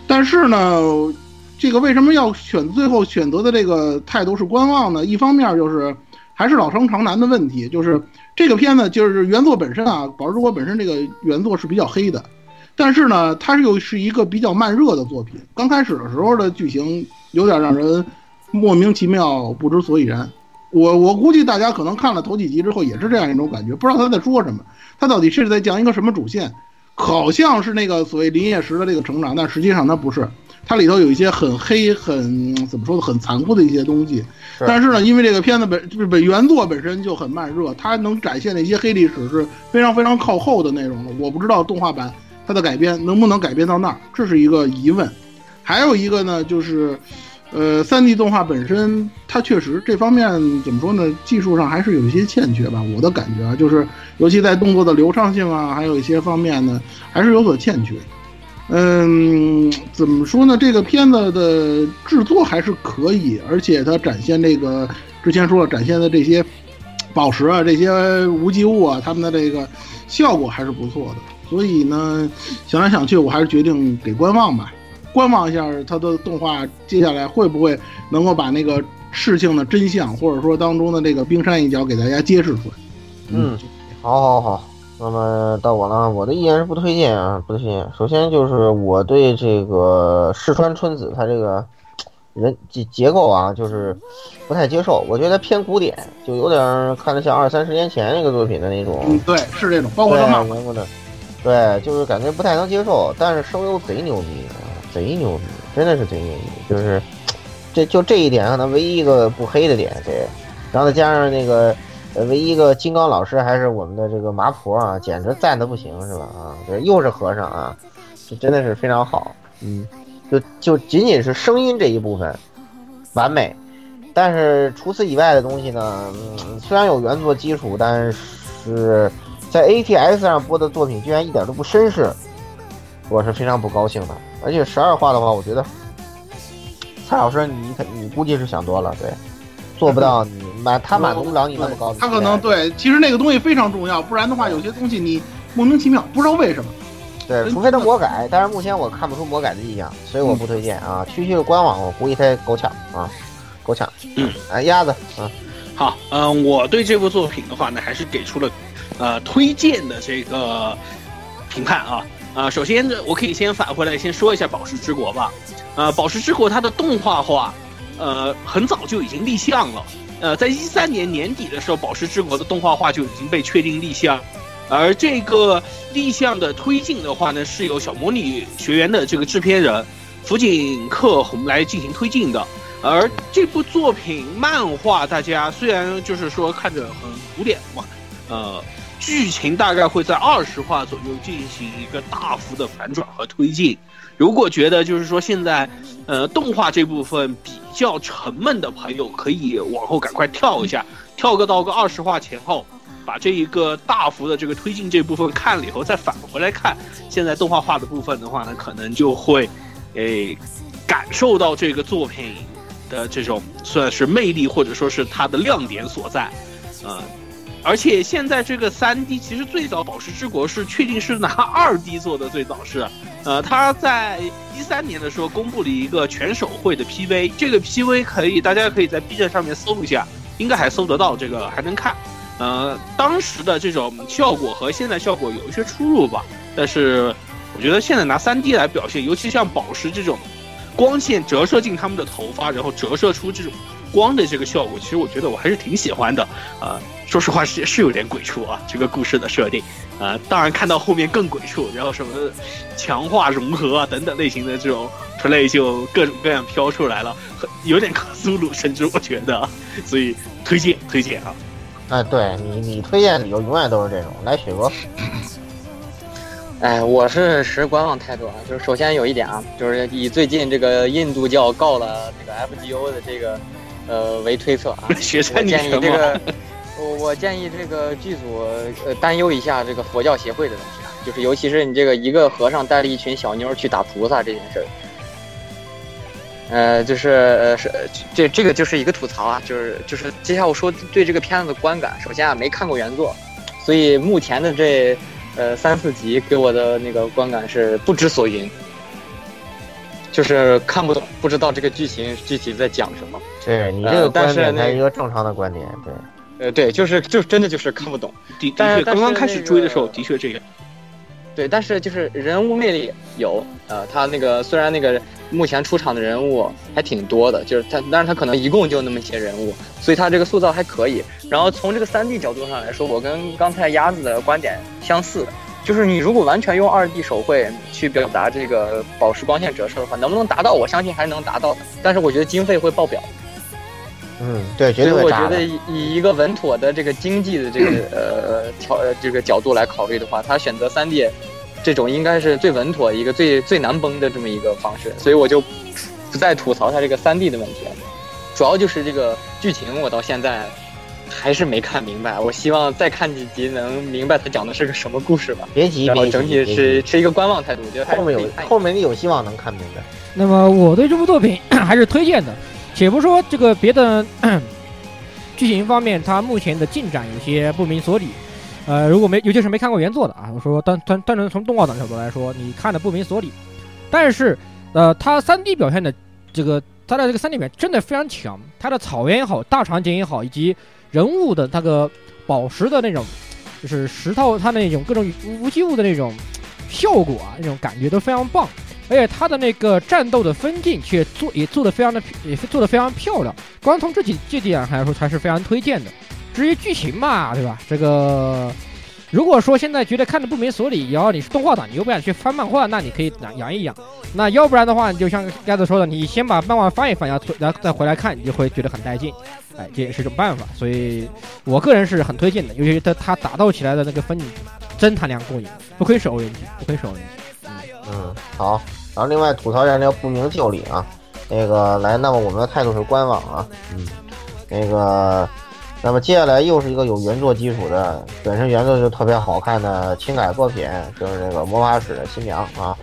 但是呢。这个为什么要选最后选择的这个态度是观望呢？一方面就是还是老生常谈的问题，就是这个片子就是原作本身啊，《宝石之国》本身这个原作是比较黑的，但是呢，它又是一个比较慢热的作品。刚开始的时候的剧情有点让人莫名其妙、不知所以然，我我估计大家可能看了头几集之后也是这样一种感觉，不知道他在说什么，他到底是在讲一个什么主线，好像是那个所谓林业石的这个成长，但实际上它不是，它里头有一些很黑、很怎么说呢，很残酷的一些东西。但是呢，因为这个片子本就是本原作本身就很慢热，它能展现的一些黑历史是非常非常靠后的内容了。我不知道动画版它的改编能不能改编到那儿，这是一个疑问。还有一个呢，就是。呃，三 D 动画本身，它确实这方面怎么说呢？技术上还是有一些欠缺吧。我的感觉啊，就是尤其在动作的流畅性啊，还有一些方面呢，还是有所欠缺。嗯，怎么说呢？这个片子的制作还是可以，而且它展现这个之前说了展现的这些宝石啊、这些无机物啊，他们的这个效果还是不错的。所以呢，想来想去，我还是决定给观望吧。观望一下它的动画，接下来会不会能够把那个事情的真相，或者说当中的这个冰山一角给大家揭示出来？嗯，好，好，好。那么到我了，我的意见是不推荐啊，不推荐。首先就是我对这个石川春子他这个人结结构啊，就是不太接受。我觉得偏古典，就有点看着像二三十年前那个作品的那种。嗯，对，是这种，包括他妈妈的。对，就是感觉不太能接受，但是声优贼牛逼啊。贼牛逼，真的是贼牛逼，就是，这就这一点可能唯一一个不黑的点，对，然后再加上那个，唯一一个金刚老师还是我们的这个麻婆啊，简直赞的不行，是吧？啊，这又是和尚啊，这真的是非常好，嗯，就就仅仅是声音这一部分完美，但是除此以外的东西呢，嗯，虽然有原作基础，但是在 ATS 上播的作品居然一点都不绅士，我是非常不高兴的。而且十二话的话，我觉得蔡老师你肯你估计是想多了，对，做不到你满他满足不了你那么高。他可能对，其实那个东西非常重要，不然的话有些东西你莫名其妙不知道为什么。对，除非他魔改，但是目前我看不出魔改的迹象，所以我不推荐啊。区区的官网，我估计他够呛啊，够呛。嗯，哎，鸭子嗯，好，嗯，我对这部作品的话呢，还是给出了呃推荐的这个评判啊。啊，首先呢，我可以先返回来先说一下《宝石之国》吧。呃，《宝石之国》它的动画化，呃，很早就已经立项了。呃，在一三年年底的时候，《宝石之国》的动画化就已经被确定立项。而这个立项的推进的话呢，是由小魔女学园的这个制片人福井克宏来进行推进的。而这部作品漫画，大家虽然就是说看着很古典嘛，呃。剧情大概会在二十话左右进行一个大幅的反转和推进。如果觉得就是说现在，呃，动画这部分比较沉闷的朋友，可以往后赶快跳一下，跳个到个二十话前后，把这一个大幅的这个推进这部分看了以后，再返回来看现在动画化的部分的话呢，可能就会，诶，感受到这个作品的这种算是魅力或者说是它的亮点所在，呃。而且现在这个三 D 其实最早《宝石之国》是确定是拿二 D 做的，最早是，呃，他在一三年的时候公布了一个全手绘的 PV，这个 PV 可以大家可以在 B 站上面搜一下，应该还搜得到，这个还能看。呃，当时的这种效果和现在效果有一些出入吧，但是我觉得现在拿三 D 来表现，尤其像宝石这种光线折射进他们的头发，然后折射出这种。光的这个效果，其实我觉得我还是挺喜欢的，啊，说实话是是有点鬼畜啊，这个故事的设定，啊，当然看到后面更鬼畜，然后什么强化融合啊等等类型的这种 play 就各种各样飘出来了，有点克苏鲁，甚至我觉得，所以推荐推荐啊，哎，对你你推荐理由永远都是这种，来雪哥，哎，我是持观望态度啊，就是首先有一点啊，就是以最近这个印度教告了这个 FGO 的这个。呃，为推测啊，我建议这个，我建议这个剧组呃担忧一下这个佛教协会的问题啊，就是尤其是你这个一个和尚带了一群小妞去打菩萨这件事儿，呃，就是呃是这这个就是一个吐槽啊，就是就是接下来我说对这个片子的观感，首先啊没看过原作，所以目前的这呃三四集给我的那个观感是不知所云。就是看不懂，不知道这个剧情具体在讲什么。对你这个观点是一个正常的观点，对，呃，对，就是就真的就是看不懂。的确，刚刚开始追的时候的确这样。对，但是就是人物魅力有，呃，他那个虽然那个目前出场的人物还挺多的，就是他，但是他可能一共就那么些人物，所以他这个塑造还可以。然后从这个三 D 角度上来说，我跟刚才鸭子的观点相似，就是你如果完全用二 D 手绘去表达这个宝石光线折射的话，能不能达到？我相信还是能达到的，但是我觉得经费会爆表。嗯，对，绝对所以我会炸的。觉得以以一个稳妥的这个经济的这个 呃条呃这个角度来考虑的话，他选择三 D 这种应该是最稳妥一个最最难崩的这么一个方式，所以我就不再吐槽他这个三 D 的问题了。主要就是这个剧情，我到现在还是没看明白。我希望再看几集能明白他讲的是个什么故事吧。别急，然后整体是持一个观望态度，我觉得后面有后面你有希望能看明白。那么我对这部作品 还是推荐的，且不说这个别的 剧情方面，它目前的进展有些不明所以。呃，如果没，尤其是没看过原作的啊，我说单单单纯从动画党角度来说，你看的不明所以。但是，呃，它三 D 表现的这个，它的这个三 D 表现真的非常强，它的草原也好，大场景也好，以及人物的那个宝石的那种，就是石头它那种各种无机物的那种效果啊，那种感觉都非常棒。而且它的那个战斗的分镜却做也做的非常的也做的非常漂亮，光从这几这点来说还是非常推荐的。至于剧情嘛，对吧？这个如果说现在觉得看的不明所以，然后你是动画党，你又不想去翻漫画，那你可以养养一养。那要不然的话，你就像盖子说的，你先把漫画翻一翻，然后然后再回来看，你就会觉得很带劲。哎，这也是一种办法。所以我个人是很推荐的，尤其是它它打斗起来的那个分镜，真他娘过瘾，不愧是欧人机，不愧是欧人机。嗯，好。然后另外吐槽一下那个不明就里啊，那个来，那么我们的态度是观望啊，嗯，那个，那么接下来又是一个有原作基础的，本身原作就特别好看的轻改作品，就是那个魔法使的新娘啊。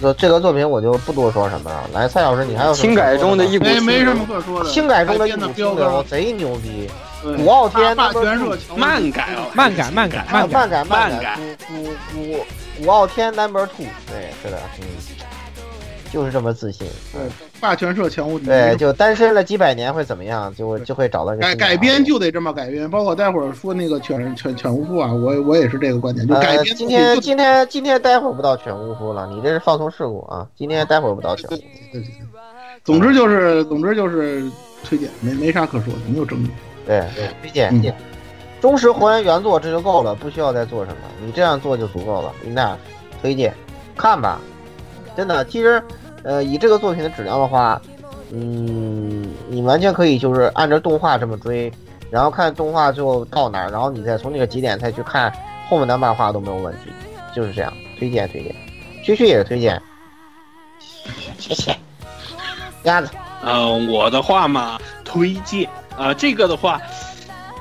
这这个作品我就不多说什么了。来，蔡老师，你还有什么轻改中的一股没没什清流么可说的。轻改中的一股清流贼牛逼。对古傲天霸那么霸权社强漫改哦，漫改漫改啊漫改漫改漫漫改古古古古傲天 number two，对，是的，嗯，就是这么自信。对霸权社强无敌。对，就单身了几百年会怎么样？就就会找到一个改改编就得这么改编，包括待会儿说那个犬犬犬巫夫啊，我我也是这个观点，就改呃，编今天今天今天待会儿不到犬巫夫了，你这是放松事故啊！今天待会儿不到犬巫夫。总之就是总之就是推荐，没没啥可说的，没有争议。对对，推荐嗯推荐，忠实还原原作这就够了，不需要再做什么，你这样做就足够了。那推荐看吧，真的，其实呃以这个作品的质量的话，嗯，你完全可以就是按照动画这么追，然后看动画最后到哪儿，然后你再从那个几点再去看后面的漫画都没有问题，就是这样，推荐推荐，区区也是推荐，谢谢，鸭子，嗯，我的话嘛，推荐。啊、呃这个的话，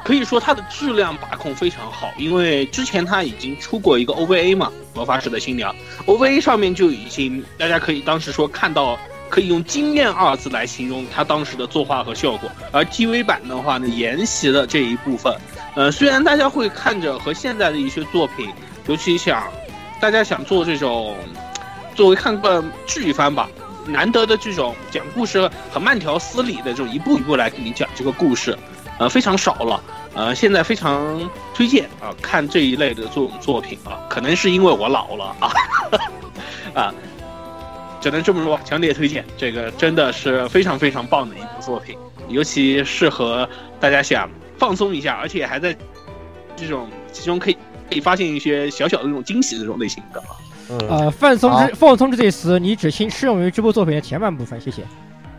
可以说它的质量把控非常好，因为之前它已经出过一个 OVA 嘛，《魔法使的新娘》，OVA 上面就已经大家可以当时说看到。可以用惊艳二字来形容它当时的作画和效果，而 TV 版的话呢，沿袭了这一部分。呃，虽然大家会看着和现在的一些作品，尤其想大家想做这种作为看个剧番吧，难得的这种讲故事很慢条斯理的这种一步一步来给你讲这个故事，呃，非常少了。呃，现在非常推荐啊、看这一类的这种作品啊，可能是因为我老了啊，啊，只能这么说，强烈推荐。这个真的是非常非常棒的一部作品，尤其适合大家想放松一下，而且还在这种其中可以可以发现一些小小的这种惊喜的这种类型的啊。嗯，呃，放松之放松这词，你只适适用于这部作品的前半部分，谢谢。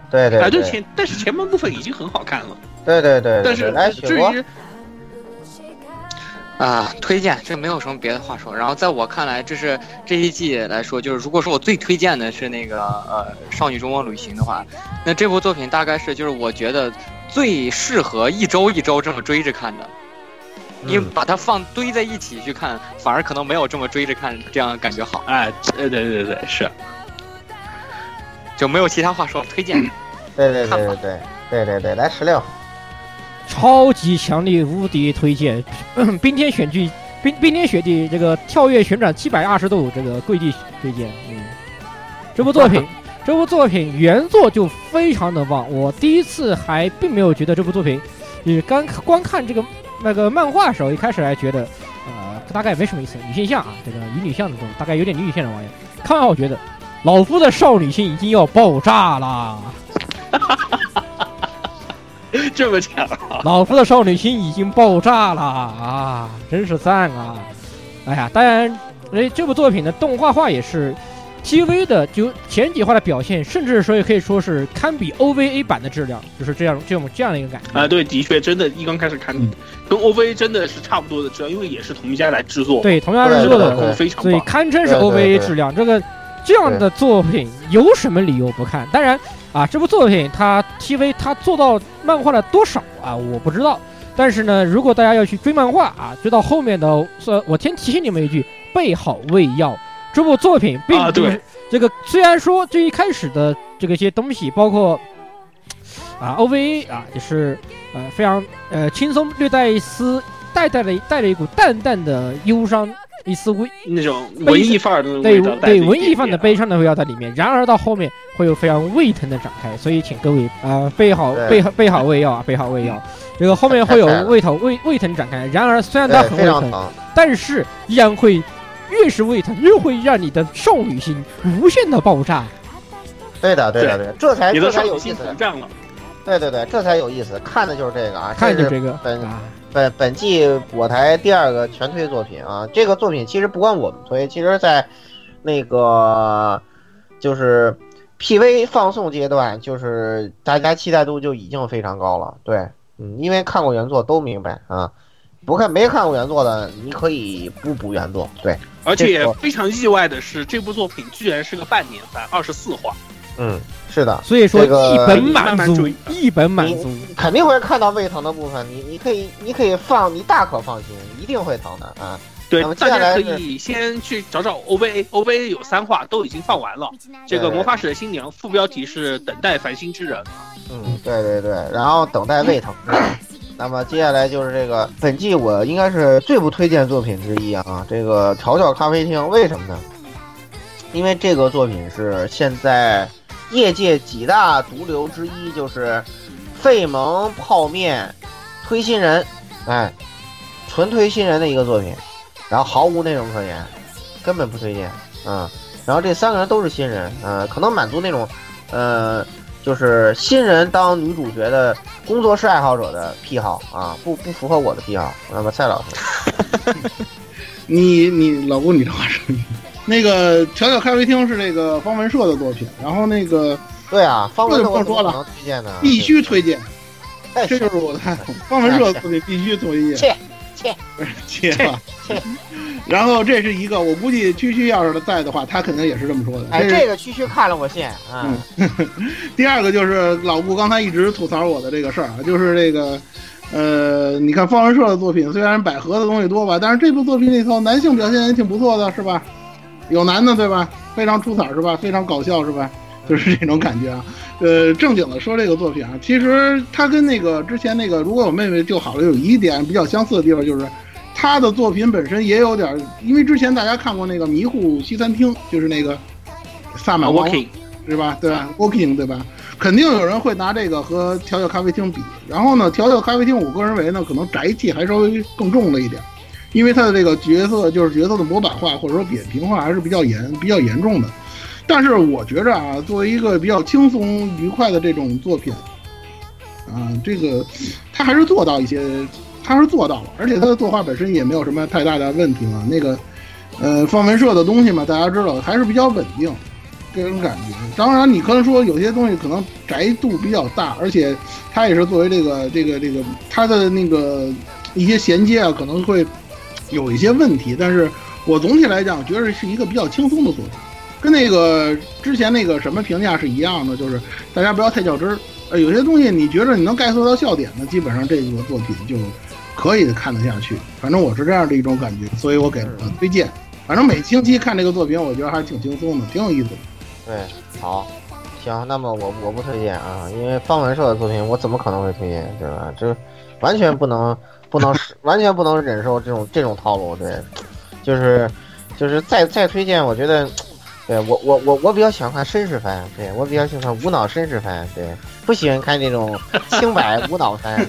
啊，对对对就前，但是前半部分已经很好看了，对对对，对但是。至于啊，推荐这没有什么别的话说。然后在我看来，这是这一季来说，就是如果说我最推荐的是那个呃《少女周末旅行》的话，那这部作品大概是就是我觉得最适合一周一周这么追着看的。因为把它放堆在一起去看，反而可能没有这么追着看这样感觉好，哎，对对对对，是就没有其他话说，推荐。对对对对对对对对，来十六，超级强力无敌推荐，冰天雪地冰冰天雪地这个跳跃旋转七百二十度这个跪地推荐，嗯，这部作品 这部作品原作就非常的棒，我第一次还并没有觉得这部作品，也刚光看这个那个漫画的时候，一开始还觉得，呃，大概没什么意思，女性向啊，这个女女向的这种，大概有点女女向的玩意。看完我觉得，老夫的少女心已经要爆炸了。这么强，老夫的少女心已经爆炸了啊！真是赞啊！哎呀，当然，哎，这部作品的动画化也是 TV 的就前几话的表现，甚至说也可以说是堪比 OVA 版的质量，就是这样这种这样的一个感觉啊。对，的确，真的，一刚开始看，跟 OVA 真的是差不多的质量，因为也是同一家来制作，对，同样制作的，非常所以堪称是 OVA 质量。这个这样的作品有什么理由不看？当然。啊，这部作品它 TV 它做到漫画的多少啊？我不知道。但是呢，如果大家要去追漫画啊，追到后面的，呃，我先提醒你们一句：备好胃药。这部作品并不是这个，虽然说最一开始的这个一些东西，包括啊 OVA 啊，也是呃非常呃轻松，略带一丝带带了带了一股淡淡的忧伤。一丝微那种文艺范儿的对对文艺范的悲伤的味道在里面，然而到后面会有非常胃疼的展开，所以请各位啊备好备好备好胃药啊 备好胃药，这个后面会有胃疼胃 胃疼展开。然而虽然它很胃疼，但是依然会越是胃疼越会让你的少女心无限的爆炸。对的对的对，这才这才有意思。了。对对对，这才有意思，看的就是这个啊，看就是这个本。本本季我台第二个全推作品啊，这个作品其实不光我们推，其实在那个就是 PV 放送阶段，就是大家期待度就已经非常高了。对，嗯，因为看过原作都明白啊，不看没看过原作的，你可以不补原作。对，而且非常意外的是，这部作品居然是个半年番，二十四话。嗯。是的，所以说一本满足，一本满足，肯定会看到胃疼的部分。你你可以你可以放，你大可放心，一定会疼的啊。对，大家可以先去找找 OVA，OVA 有三话都已经放完了。这个魔法使的新娘副标题是等待繁星之人。嗯，对对对，然后等待胃疼。那么接下来就是这个本季我应该是最不推荐作品之一啊，这个调调咖啡厅为什么呢？因为这个作品是现在。业界几大毒瘤之一就是费蒙泡面推新人，哎，纯推新人的一个作品，然后毫无内容可言，根本不推荐啊。然后这三个人都是新人，呃，可能满足那种，呃，就是新人当女主角的工作室爱好者的癖好啊，不不符合我的癖好。那么蔡老师，你你老公你这话说。那个调调咖啡厅是那个方文社的作品，然后那个对啊，方文社不用说了，推荐的必须推荐，这就是我的 方文社的作品必须推荐，切切不是切吧？然后这是一个，我估计区区要是在的话，他肯定也是这么说的。哎，这个区区看了我信啊。第二个就是老顾刚才一直吐槽我的这个事儿啊，就是这个，呃，你看方文社的作品虽然百合的东西多吧，但是这部作品里头男性表现也挺不错的，是吧？有男的对吧？非常出彩是吧？非常搞笑是吧？就是这种感觉啊。呃，正经的说这个作品啊，其实它跟那个之前那个如果我妹妹就好了有一点比较相似的地方，就是他的作品本身也有点，因为之前大家看过那个迷糊西餐厅，就是那个萨满 walking 是吧？对吧？walking 对吧？肯定有人会拿这个和调调咖啡厅比。然后呢，调调咖啡厅我个人认为呢，可能宅气还稍微更重了一点。因为他的这个角色就是角色的模板化或者说扁平化还是比较严比较严重的，但是我觉着啊，作为一个比较轻松愉快的这种作品，啊，这个他还是做到一些，他是做到了，而且他的作画本身也没有什么太大的问题嘛。那个，呃，方文社的东西嘛，大家知道还是比较稳定，个人感觉。当然，你可能说有些东西可能宅度比较大，而且他也是作为这个这个这个他的那个一些衔接啊，可能会。有一些问题，但是我总体来讲觉得是一个比较轻松的作品，跟那个之前那个什么评价是一样的，就是大家不要太较真儿。呃，有些东西你觉得你能概括到笑点的，基本上这个作品就可以看得下去。反正我是这样的一种感觉，所以我给了推荐。反正每星期看这个作品，我觉得还是挺轻松的，挺有意思的。对，好，行，那么我我不推荐啊，因为方文社的作品我怎么可能会推荐，对吧？这完全不能。不能完全不能忍受这种这种套路，对，就是就是再再推荐，我觉得，对我我我我比较喜欢看绅士番，对我比较喜欢看无脑绅士番，对，不喜欢看那种清白无脑番，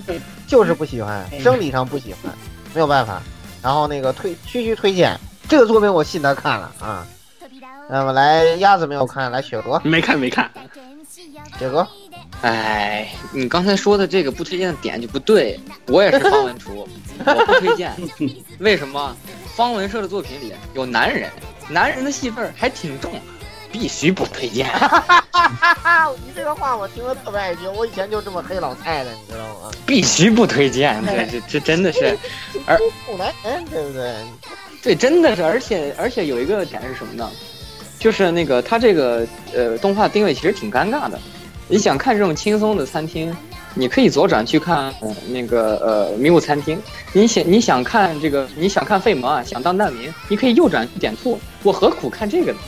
就是不喜欢，生理上不喜欢，没有办法，然后那个推区区推荐这个作品，我信他看了啊。那么来鸭子没有看，来雪哥没看没看，雪哥，哎，你刚才说的这个不推荐的点就不对，我也是方文厨，我不推荐。为什么？方文社的作品里有男人，男人的戏份还挺重，必须不推荐。你这个话我听了特别爱听，我以前就这么黑老太太，你知道吗？必须不推荐，这这这真的是，而不男人对不对？对，真的是，而且而且有一个点是什么呢？就是那个他这个呃动画定位其实挺尴尬的。你想看这种轻松的餐厅，你可以左转去看、呃、那个呃迷雾餐厅。你想你想看这个，你想看费蒙啊，想当难民，你可以右转去点兔。我何苦看这个呢？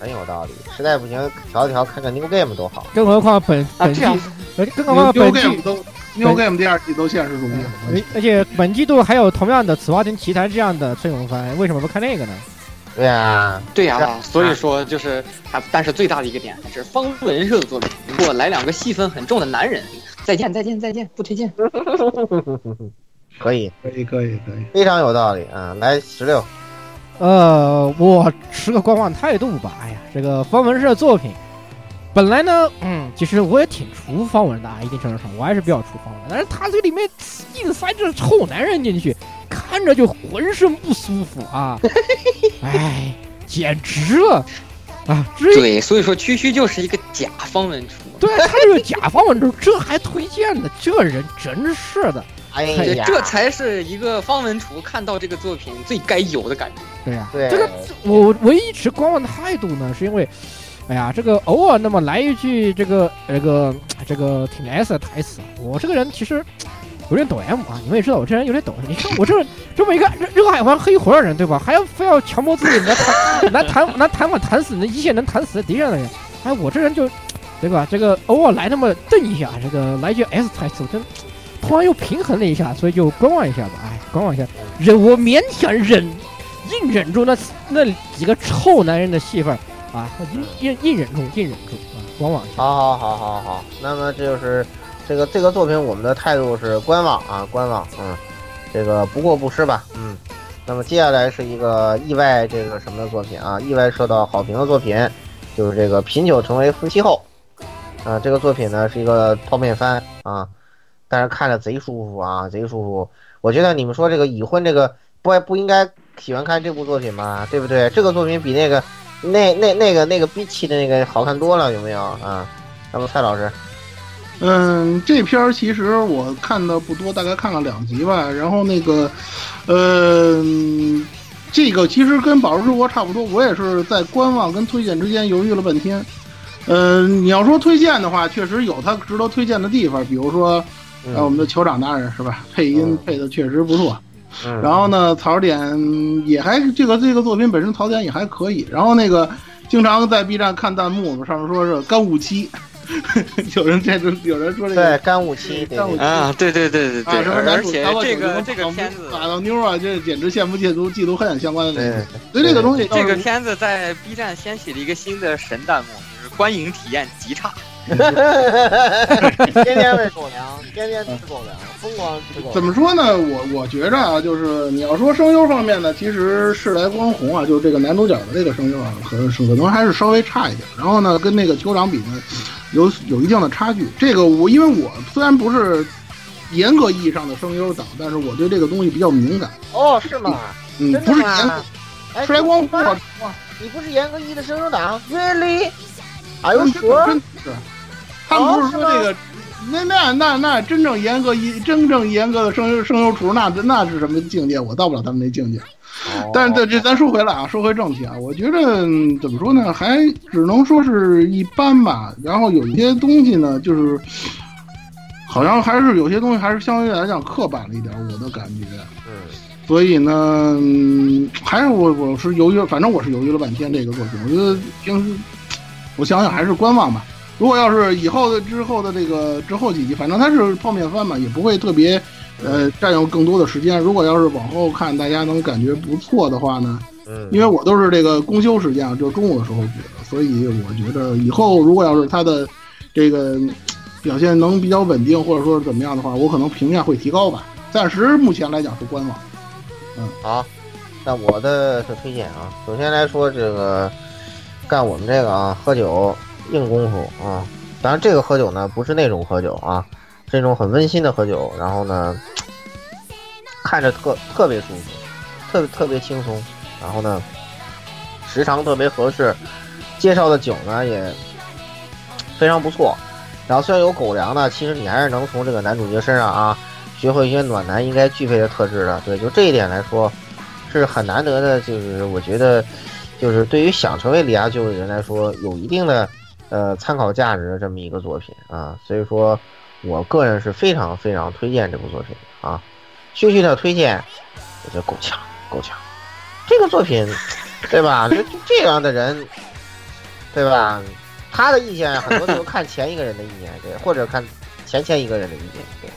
很有道理，实在不行调一调看看 New Game 多好。更何况本啊本季这样，呃更何况本 New 季 Game 都 New Game 第二季都现实主义。而而且本季度还有同样的《此花田奇谭》这样的孙永番，为什么不看那个呢？对呀、对呀、啊所以说就是还，但是最大的一个点还是方文社的作品，给我来两个戏份很重的男人。再见再见再见，不推荐。可以，可以可以可以。非常有道理啊！来十六，呃，我持个观望态度吧。哎呀，这个方文社作品，本来呢，嗯，其实我也挺除方文的啊，一定程度上我还是比较除方文，但是他这里面硬塞这臭男人进去，看着就浑身不舒服啊！哎，简直了啊！这对，所以说区区就是一个假方文厨。对他这个假方文厨，这还推荐的，这人真是的。哎这呀，这才是一个方文厨看到这个作品最该有的感觉。对呀、对这个我唯一持观望的态度呢，是因为，哎呀，这个偶尔那么来一句这个这个这个挺 S 的台词，我这个人其实有点抖 M 啊，你们也知道我这人有点抖。你看我这这么一个热热爱玩黑魂的人，对吧？还要非要强迫自己拿弹拿弹拿弹法弹死那一线能弹死敌人的人，哎，我这人就对吧？这个偶尔来那么瞪一下，这个来句 S 台词，我真突然又平衡了一下，所以就观望一下吧。哎，观望一下，忍我勉强忍。硬忍住那那几个臭男人的戏份啊，硬硬硬忍住，硬忍住啊，观望一下。好好好好好，那么这就是这个这个作品，我们的态度是观望啊，观望，嗯，这个不过不失吧，嗯。那么接下来是一个意外这个什么的作品啊，意外受到好评的作品，就是这个品酒成为夫妻后，啊，这个作品呢是一个泡面番啊，但是看着贼舒服啊，贼舒服。我觉得你们说这个已婚这个不不应该喜欢看这部作品吗？对不对？这个作品比那个那那那个那个比起的那个好看多了，有没有啊？那么蔡老师，嗯，这片儿其实我看的不多，大概看了两集吧。然后那个，呃，这个其实跟《宝石之国》差不多，我也是在观望跟推荐之间犹豫了半天。嗯、你要说推荐的话，确实有它值得推荐的地方，比如说，呃，我们的酋长大人是吧？配音嗯配的确实不错。嗯，然后呢，槽点也还这个这个作品本身槽点也还可以。然后那个经常在 B 站看弹幕上面说是干雾期，有人这有人说这对个干雾期，对干啊，对对对对啊，对，什么男而且这个这个片子，打到妞啊，这简直羡慕嫉妒嫉妒恨相关的对那种。所以这个东西这个片子在 B 站掀起了一个新的神弹幕，就是观影体验极差。天天喂狗粮，天天吃狗粮，疯狂吃狗粮。怎么说呢？我我觉着啊，就是你要说声优方面呢，其实是来光红啊，就是这个男主角的这个声优啊，可能可能还是稍微差一点。然后呢，跟那个酋长比呢，有有一定的差距。这个我因为我虽然不是严格意义上的声优党，但是我对这个东西比较敏感。哦，是吗？嗯，不是严格？哎，出来光红啊，你不是严格意义的声优党？Really？哎呦，真说真是，他们不是说那个。那那那那真正严格一真正严格的声优声优厨，那那是什么境界？我到不了他们那境界。但是这这咱说回来啊，说回正题啊，我觉得嗯怎么说呢，还只能说是一般吧。然后有一些东西呢，就是好像还是有些东西还是相对来讲刻板了一点，我的感觉。嗯，所以呢，嗯还是我我是犹豫，反正我是犹豫了半天这个作品。我觉得平时我想想还是观望吧。如果要是以后的之后的这个之后几集，反正它是泡面番嘛，也不会特别呃占用更多的时间。如果要是往后看，大家能感觉不错的话呢，嗯，因为我都是这个公休时间啊，就中午的时候补的，所以我觉得以后如果要是它的这个嗯表现能比较稳定，或者说是怎么样的话，我可能评价会提高吧。暂时目前来讲是观望。嗯，好，那我的是推荐啊。首先来说，这个干我们这个啊，喝酒硬功夫啊。当然，这个喝酒呢，不是那种喝酒啊，是那种很温馨的喝酒。然后呢，看着特特别舒服，特特别轻松。然后呢，时长特别合适，介绍的酒呢也非常不错。然后虽然有狗粮呢，其实你还是能从这个男主角身上啊，学会一些暖男应该具备的特质的。对，就这一点来说，是很难得的。就是我觉得，就是对于想成为李亚舅的人来说，有一定的呃参考价值的这么一个作品啊。所以说我个人是非常非常推荐这部作品啊。旭旭的推荐，我觉得够呛，够呛。这个作品，对吧？这这样的人，对吧？他的意见很多都看前一个人的意见，对，或者看前前一个人的意见，对，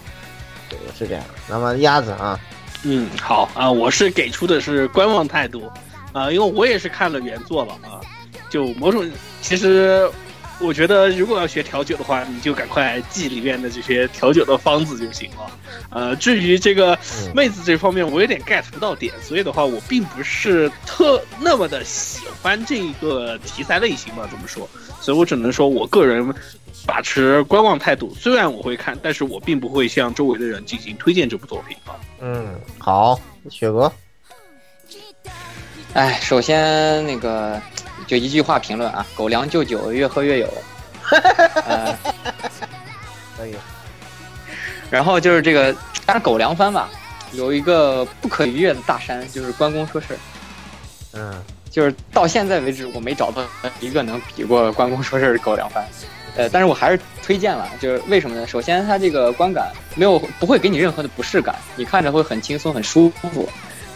对，是这样。那么鸭子啊，嗯，好啊，我是给出的是观望态度啊，因为我也是看了原作了啊，就某种其实我觉得如果要学调酒的话，你就赶快记里面的这些调酒的方子就行了。呃，至于这个妹子这方面，我有点 get 不到点，所以的话，我并不是特那么的喜欢这一个题材类型吧，这么说。所以我只能说我个人把持观望态度。虽然我会看，但是我并不会向周围的人进行推荐这部作品啊。嗯，好，雪哥。哎，首先那个就一句话评论啊，狗粮就酒，越喝越有。呃，可以。然后就是这个，但是狗粮番吧，有一个不可逾越的大山，就是关公说事儿。嗯。就是到现在为止，我没找到一个能比过关公说事儿的狗粮番，呃，但是我还是推荐了。就是为什么呢？首先，它这个观感没有不会给你任何的不适感，你看着会很轻松、很舒服。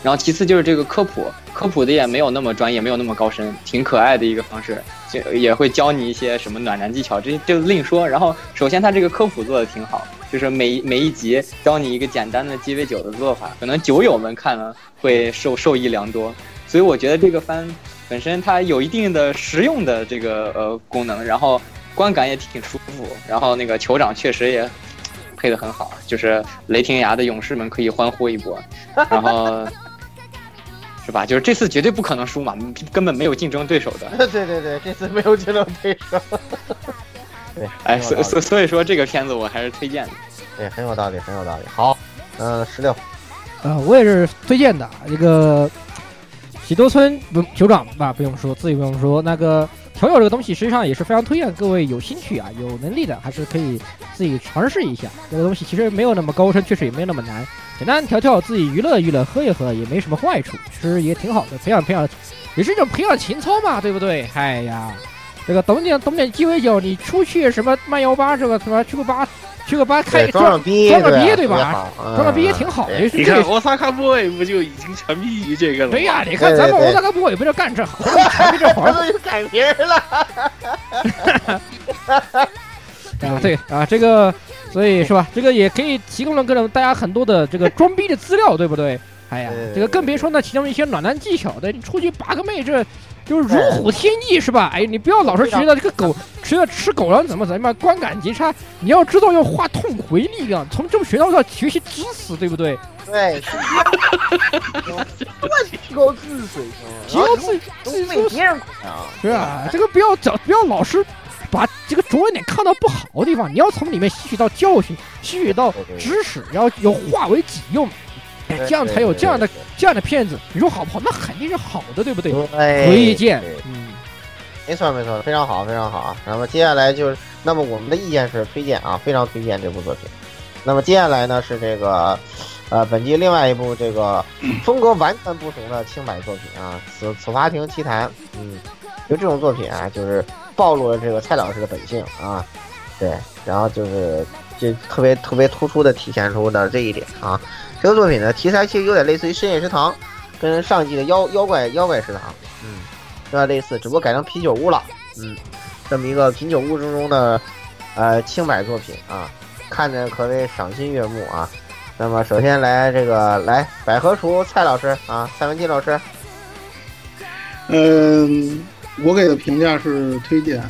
然后其次就是这个科普，科普的也没有那么专业，没有那么高深，挺可爱的一个方式，就也会教你一些什么暖男技巧，这就另说。然后首先它这个科普做的挺好，就是每每一集教你一个简单的鸡尾酒的做法，可能酒友们看了会受受益良多。所以我觉得这个番本身它有一定的实用的这个呃功能，然后观感也挺舒服，然后那个酋长确实也配的很好，就是雷霆崖的勇士们可以欢呼一波，然后是吧？就是这次绝对不可能输嘛，根本没有竞争对手的。对对对，这次没有竞争对手。对，哎，所所所以说这个片子我还是推荐的。对，很有道理，很有道理。好，嗯，十六，呃，我也是推荐的这个。喜多村不酋长吧，不用说，自己不用说。那个调酒这个东西，实际上也是非常推荐各位有兴趣啊、有能力的，还是可以自己尝试一下。这个东西其实没有那么高深，确实也没有那么难，简单调调，自己娱乐娱乐，喝一喝也没什么坏处，其实也挺好的，培养培养，也是一种培养情操嘛，对不对？哎呀，这个懂点懂点鸡尾酒，你出去什么慢幺八，这个什么去个吧。去个吧，开装个逼，装个逼对吧？装个逼也挺好的。你看奥萨卡 boy 不就已经沉迷于这个了？对呀，你看咱们奥萨卡 boy 不就干这行？沉迷这行又改名了。啊，对啊，这个 所以是吧？这个也可以提供了各种大家很多的这个装逼的资料，对不对？哎呀，这个更别说那其中一些暖男技巧的，你出去拔个妹这。就是如虎添翼是吧？哎，你不要老是觉得这个狗觉得吃狗粮怎么怎么样，观感极差。你要知道要化痛苦为力量，从这么学到要学习知识，对不对？对，提高自水提高自自被别人啊，是吧？这个不要找，不要老是把这个着眼点看到不好的地方，你要从里面吸取到教训，吸取到知识，然后要化为己用。这样才有这样的这样的片子，你说好不好？那肯定是好的，对不对？推荐，嗯，没错没错，非常好非常好啊。那么接下来就是，那么我们的意见是推荐啊，非常推荐这部作品。那么接下来呢是这个，呃，本季另外一部这个风格完全不同的清白作品啊，《此此法庭奇谈》。嗯，就这种作品啊，就是暴露了这个蔡老师的本性啊，对，然后就是就特别特别突出的体现出的这一点啊。这个作品呢，题材其实有点类似于深夜食堂，跟上季的妖妖怪妖怪食堂，嗯，有点类似，只不过改成啤酒屋了，嗯，这么一个啤酒屋之中的，呃，清白作品啊，看着可谓赏心悦目啊。那么首先来这个来百合厨蔡老师啊，蔡文姬老师，嗯，我给的评价是推荐，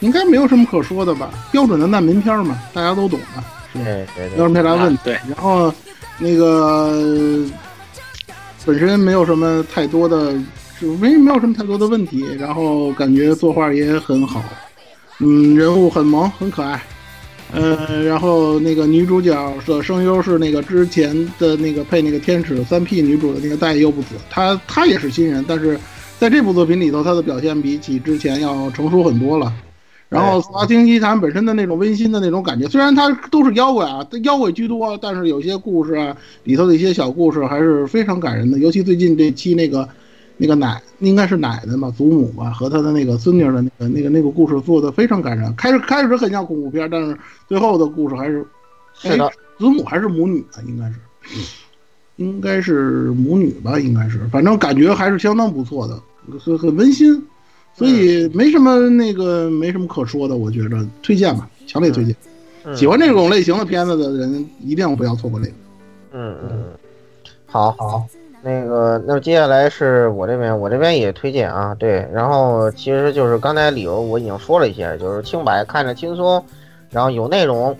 应该没有什么可说的吧，标准的难民片嘛，大家都懂的，对对对，没有什么太大问题。对，然后。那个本身没有什么太多的，就没没有什么太多的问题，然后感觉作画也很好，嗯，人物很萌，很可爱。呃，然后那个女主角的声优是那个之前的那个配那个天使三 P 女主的那个代优不子，她她也是新人，但是在这部作品里头，他的表现比起之前要成熟很多了。然后《死亡星期谈》本身的那种温馨的那种感觉，虽然它都是妖怪啊，妖怪居多，但是有些故事啊里头的一些小故事还是非常感人的。尤其最近这期那个那个奶应该是奶奶吧，祖母吧和她的那个孙女的那个那个那个故事做的非常感人。开始开始很像恐怖片，但是最后的故事还是是的，子母还是母女啊？应该是，应该是母女吧？应该是，反正感觉还是相当不错的，很很温馨。所以没什么那个没什么可说的，我觉着推荐吧，强烈推荐。喜欢这种类型的片子的人，一定不要错过这个。嗯嗯，好好，那个，那么接下来是我这边，我这边也推荐啊，对，然后其实就是刚才理由我已经说了一些，就是清白，看着轻松，然后有内容，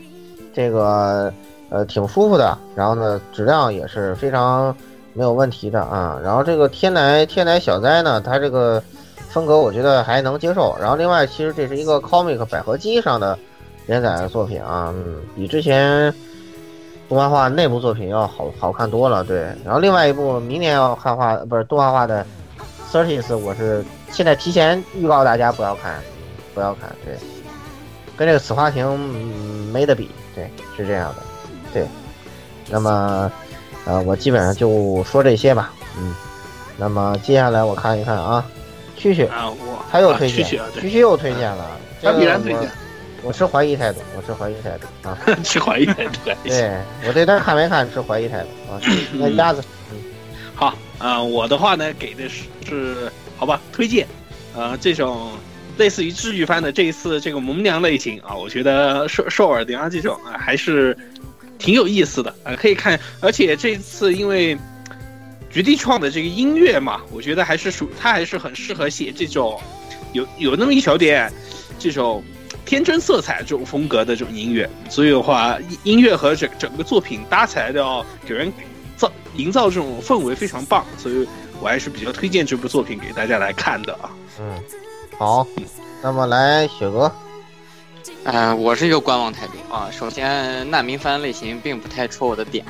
这个呃挺舒服的，然后呢质量也是非常没有问题的啊，然后这个天奶天奶小灾呢，它这个。风格我觉得还能接受，然后另外其实这是一个 comic 百合姬上的连载的作品啊，嗯，比之前动画化那部作品要好好看多了，对。然后另外一部明年要汉化不是动画化的 Thirties，我是现在提前预告大家不要看，不要看，对，跟这个此花亭没得比，对，是这样的，对。那么呃，我基本上就说这些吧，嗯。那么接下来我看一看啊。蛐蛐啊，我他又推荐，蛐蛐又推荐了，他必然推荐。我持怀疑态度，我持怀疑态度啊，持怀疑态度。对我对他看没看持怀疑态度啊。那鸭子，嗯，好啊，我的话呢给的是是好吧，推荐，呃，这种类似于治愈番的这一次这个萌娘类型啊，我觉得兽兽耳娘这种啊还是挺有意思的啊，可以看，而且这一次因为。绝地创的这个音乐嘛，我觉得还是属他还是很适合写这种有有那么一小点这种天真色彩这种风格的这种音乐，所以的话，音乐和整整个作品搭起来的要给人造营造这种氛围非常棒，所以我还是比较推荐这部作品给大家来看的啊。嗯，好，那么来雪哥，呃，我是一个观望态度啊。首先，难民番类型并不太戳我的点。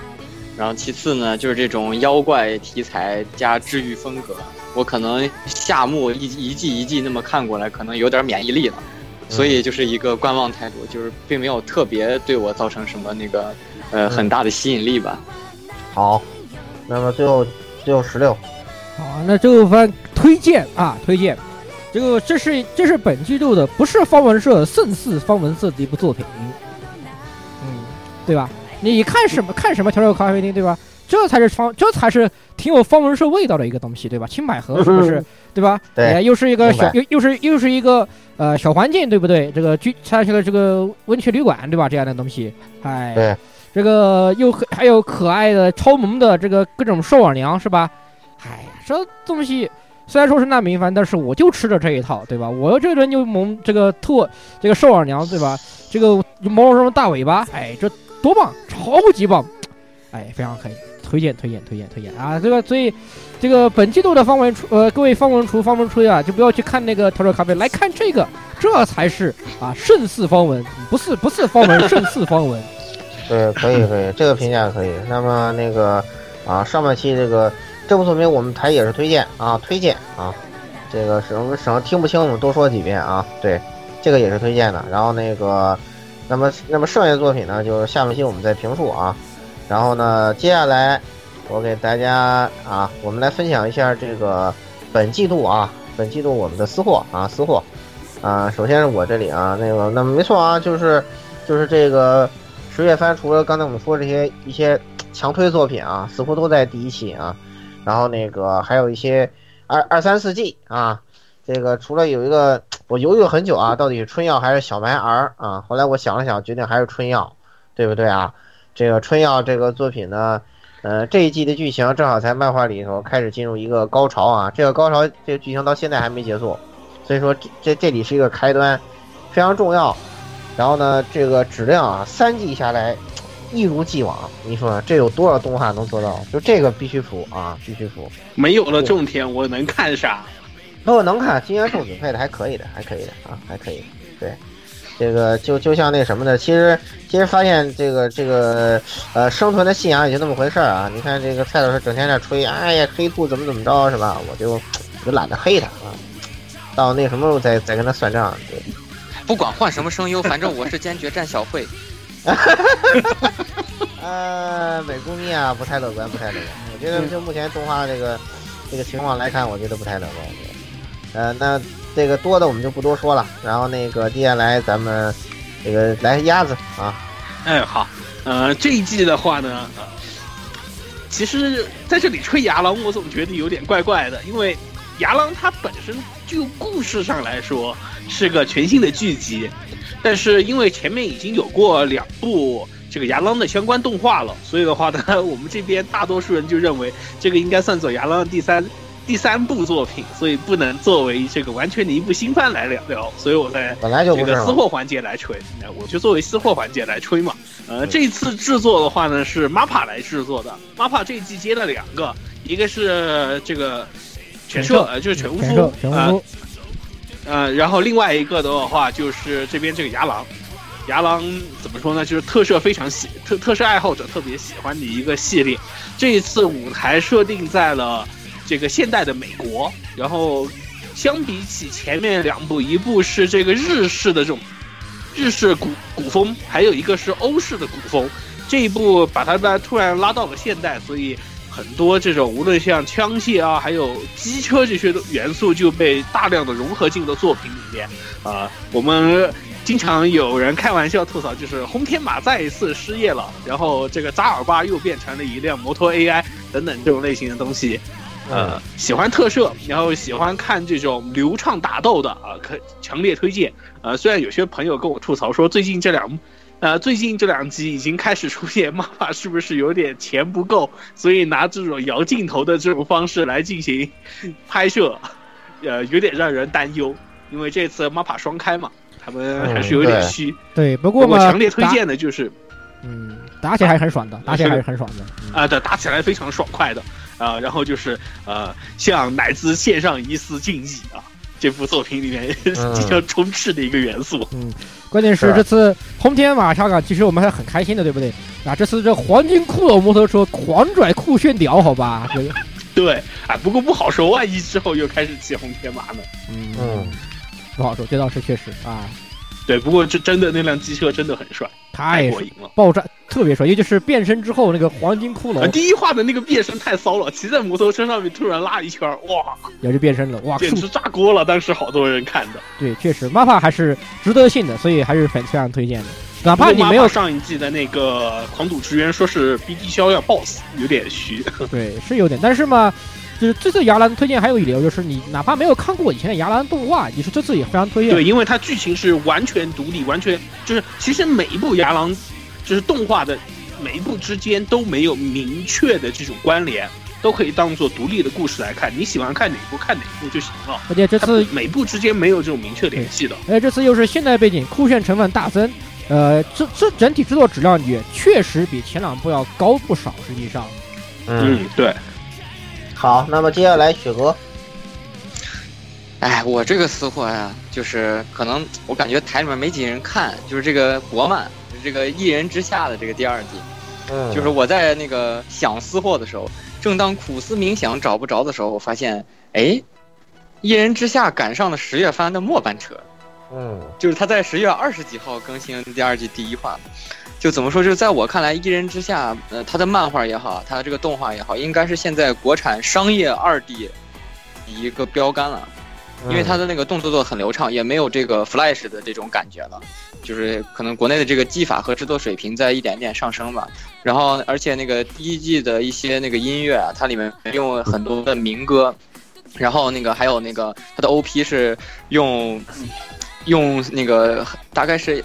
然后其次呢，就是这种妖怪题材加治愈风格，我可能夏目一一季一季那么看过来，可能有点免疫力了，所以就是一个观望态度，就是并没有特别对我造成什么那个呃很大的吸引力吧。好，那么最后最后十六，好，那这部番推荐啊，推荐，这个这是这是本季度的，不是方文社胜似方文社的一部作品，嗯，对吧？你看什么看什么调料咖啡厅，对吧？这才是方，这才是挺有方文社味道的一个东西，对吧？青百合是不是？对吧？对，又是一个小，又又是又是一个呃小环境，对不对？这个居它这个这个温泉旅馆，对吧？这样的东西，哎，对，这个又还有可爱的超萌的这个各种兽耳娘，是吧？哎，这东西虽然说是难民番，但是我就吃着这一套，对吧？我这人就萌这个兔这个兽耳娘，对吧？这个毛茸茸大尾巴，哎，这。多棒，超级棒！哎，非常可以，推荐推荐推荐推荐啊！这个所以，这个本季度的方文厨呃，各位方文厨方文吹啊，就不要去看那个调料咖啡，来看这个，这才是啊胜似方文，不是不是方文胜似方文。对，可以可以，这个评价可以。那么那个啊，上半期这个这部作品我们台也是推荐啊，推荐啊，这个省省听不清，我们多说几遍啊。对，这个也是推荐的。然后那个。那么，那么剩下的作品呢，就是下半期我们再评述啊。然后呢，接下来我给大家啊，我们来分享一下这个本季度啊，本季度我们的私货啊，私货啊。首先是我这里啊，那个，那么没错啊，就是就是这个十月番，除了刚才我们说这些一些强推作品啊，似乎都在第一期啊。然后那个还有一些二二三四季啊。这个除了有一个，我犹豫了很久啊，到底是春药还是小白儿啊？后来我想了想，决定还是春药，对不对啊？这个春药这个作品呢，呃，这一季的剧情正好在漫画里头开始进入一个高潮啊。这个高潮，这个剧情到现在还没结束，所以说这这这里是一个开端，非常重要。然后呢，这个质量啊，三季下来，一如既往。你说这有多少动画能做到？就这个必须服啊，必须服。没有了种田，我能看啥？那我能看，金元寿子配的还可以的，还可以的啊，还可以。对，这个就就像那什么的，其实其实发现这个这个呃生存的信仰也就那么回事儿啊。你看这个蔡老师整天在吹，哎呀黑兔怎么怎么着是吧？我就我就懒得黑他啊。到那什么时候再再跟他算账？对，不管换什么声优，反正我是坚决站小慧。呃，美姑妮啊，不太乐观，不太乐观。我觉得就目前动画这个这个情况来看，我觉得不太乐观。呃，那这个多的我们就不多说了。然后那个接下来咱们这个来鸭子啊，哎好，呃这一季的话呢，呃，其实在这里吹牙狼，我总觉得有点怪怪的，因为牙狼它本身就故事上来说是个全新的剧集，但是因为前面已经有过两部这个牙狼的相关动画了，所以的话呢，我们这边大多数人就认为这个应该算作牙狼的第三。第三部作品，所以不能作为这个完全的一部新番来聊聊，所以我在本来就这个私货环节来吹，那我就作为私货环节来吹嘛。呃，这次制作的话呢是 MAPPA 来制作的，MAPPA 这一季接了两个，一个是这个全社，呃，就是全夫，啊，呃，然后另外一个的话就是这边这个牙狼，牙狼怎么说呢？就是特摄非常喜特特摄爱好者特别喜欢的一个系列，这一次舞台设定在了。这个现代的美国，然后相比起前面两部，一部是这个日式的这种日式古古风，还有一个是欧式的古风。这一部把它呢突然拉到了现代，所以很多这种无论像枪械啊，还有机车这些元素就被大量的融合进了作品里面。啊，我们经常有人开玩笑吐槽，就是轰天马再一次失业了，然后这个扎尔巴又变成了一辆摩托 AI 等等这种类型的东西。呃，喜欢特摄，然后喜欢看这种流畅打斗的啊，可强烈推荐。呃，虽然有些朋友跟我吐槽说，最近这两，呃，最近这两集已经开始出现妈妈是不是有点钱不够，所以拿这种摇镜头的这种方式来进行拍摄，呃，有点让人担忧。因为这次 MAPA 双开嘛，他们还是有点虚。对，不过我强烈推荐的就是，嗯，打起来还是很爽的，打起来还是很爽的。啊，对，打起来非常爽快的。啊，然后就是呃，向乃兹献上一丝敬意啊，这部作品里面 即将充斥的一个元素。嗯，关键是这次红天马上啊，其实我们还很开心的，对不对？啊，这次这黄金骷髅摩托车狂拽酷炫屌，好吧？对，哎，不过不好说，万一之后又开始骑红天马呢？嗯，不好说，这倒是确实啊。对，不过这真的那辆机车真的很帅，太过瘾了，爆炸特别帅，尤其是变身之后那个黄金骷髅。第一话的那个变身太骚了，骑在摩托车上面突然拉一圈，哇，也是变身了，哇，简直炸锅了！当时好多人看的。对，确实，MAPA 还是值得信的，所以还是非常推荐的。哪怕你没有上一季的那个狂赌之渊，说是 BD 肖要 BOSS，有点虚。对，是有点，但是嘛。就是这次牙兰推荐还有一理由，就是你哪怕没有看过以前的牙兰动画，你说这次也非常推荐。对，因为它剧情是完全独立，完全就是其实每一部牙狼，就是动画的每一部之间都没有明确的这种关联，都可以当做独立的故事来看。你喜欢看哪部看哪部就行了。而且这次每部之间没有这种明确联系的。而且这次又是现代背景，酷炫成分大增，呃，这这整体制作质量也确实比前两部要高不少。实际上，嗯，对。好，那么接下来雪哥，哎，我这个私货呀，就是可能我感觉台里面没几人看，就是这个国漫，这个《一人之下》的这个第二季，嗯，就是我在那个想私货的时候，正当苦思冥想找不着的时候，我发现，哎，《一人之下》赶上了十月番的末班车，嗯，就是他在十月二十几号更新第二季第一话。就怎么说？就是在我看来，《一人之下》呃，它的漫画也好，它的这个动画也好，应该是现在国产商业二 D 一个标杆了，因为它的那个动作做很流畅，也没有这个 Flash 的这种感觉了，就是可能国内的这个技法和制作水平在一点点上升吧。然后，而且那个第一季的一些那个音乐啊，它里面用很多的民歌，然后那个还有那个它的 OP 是用用那个大概是。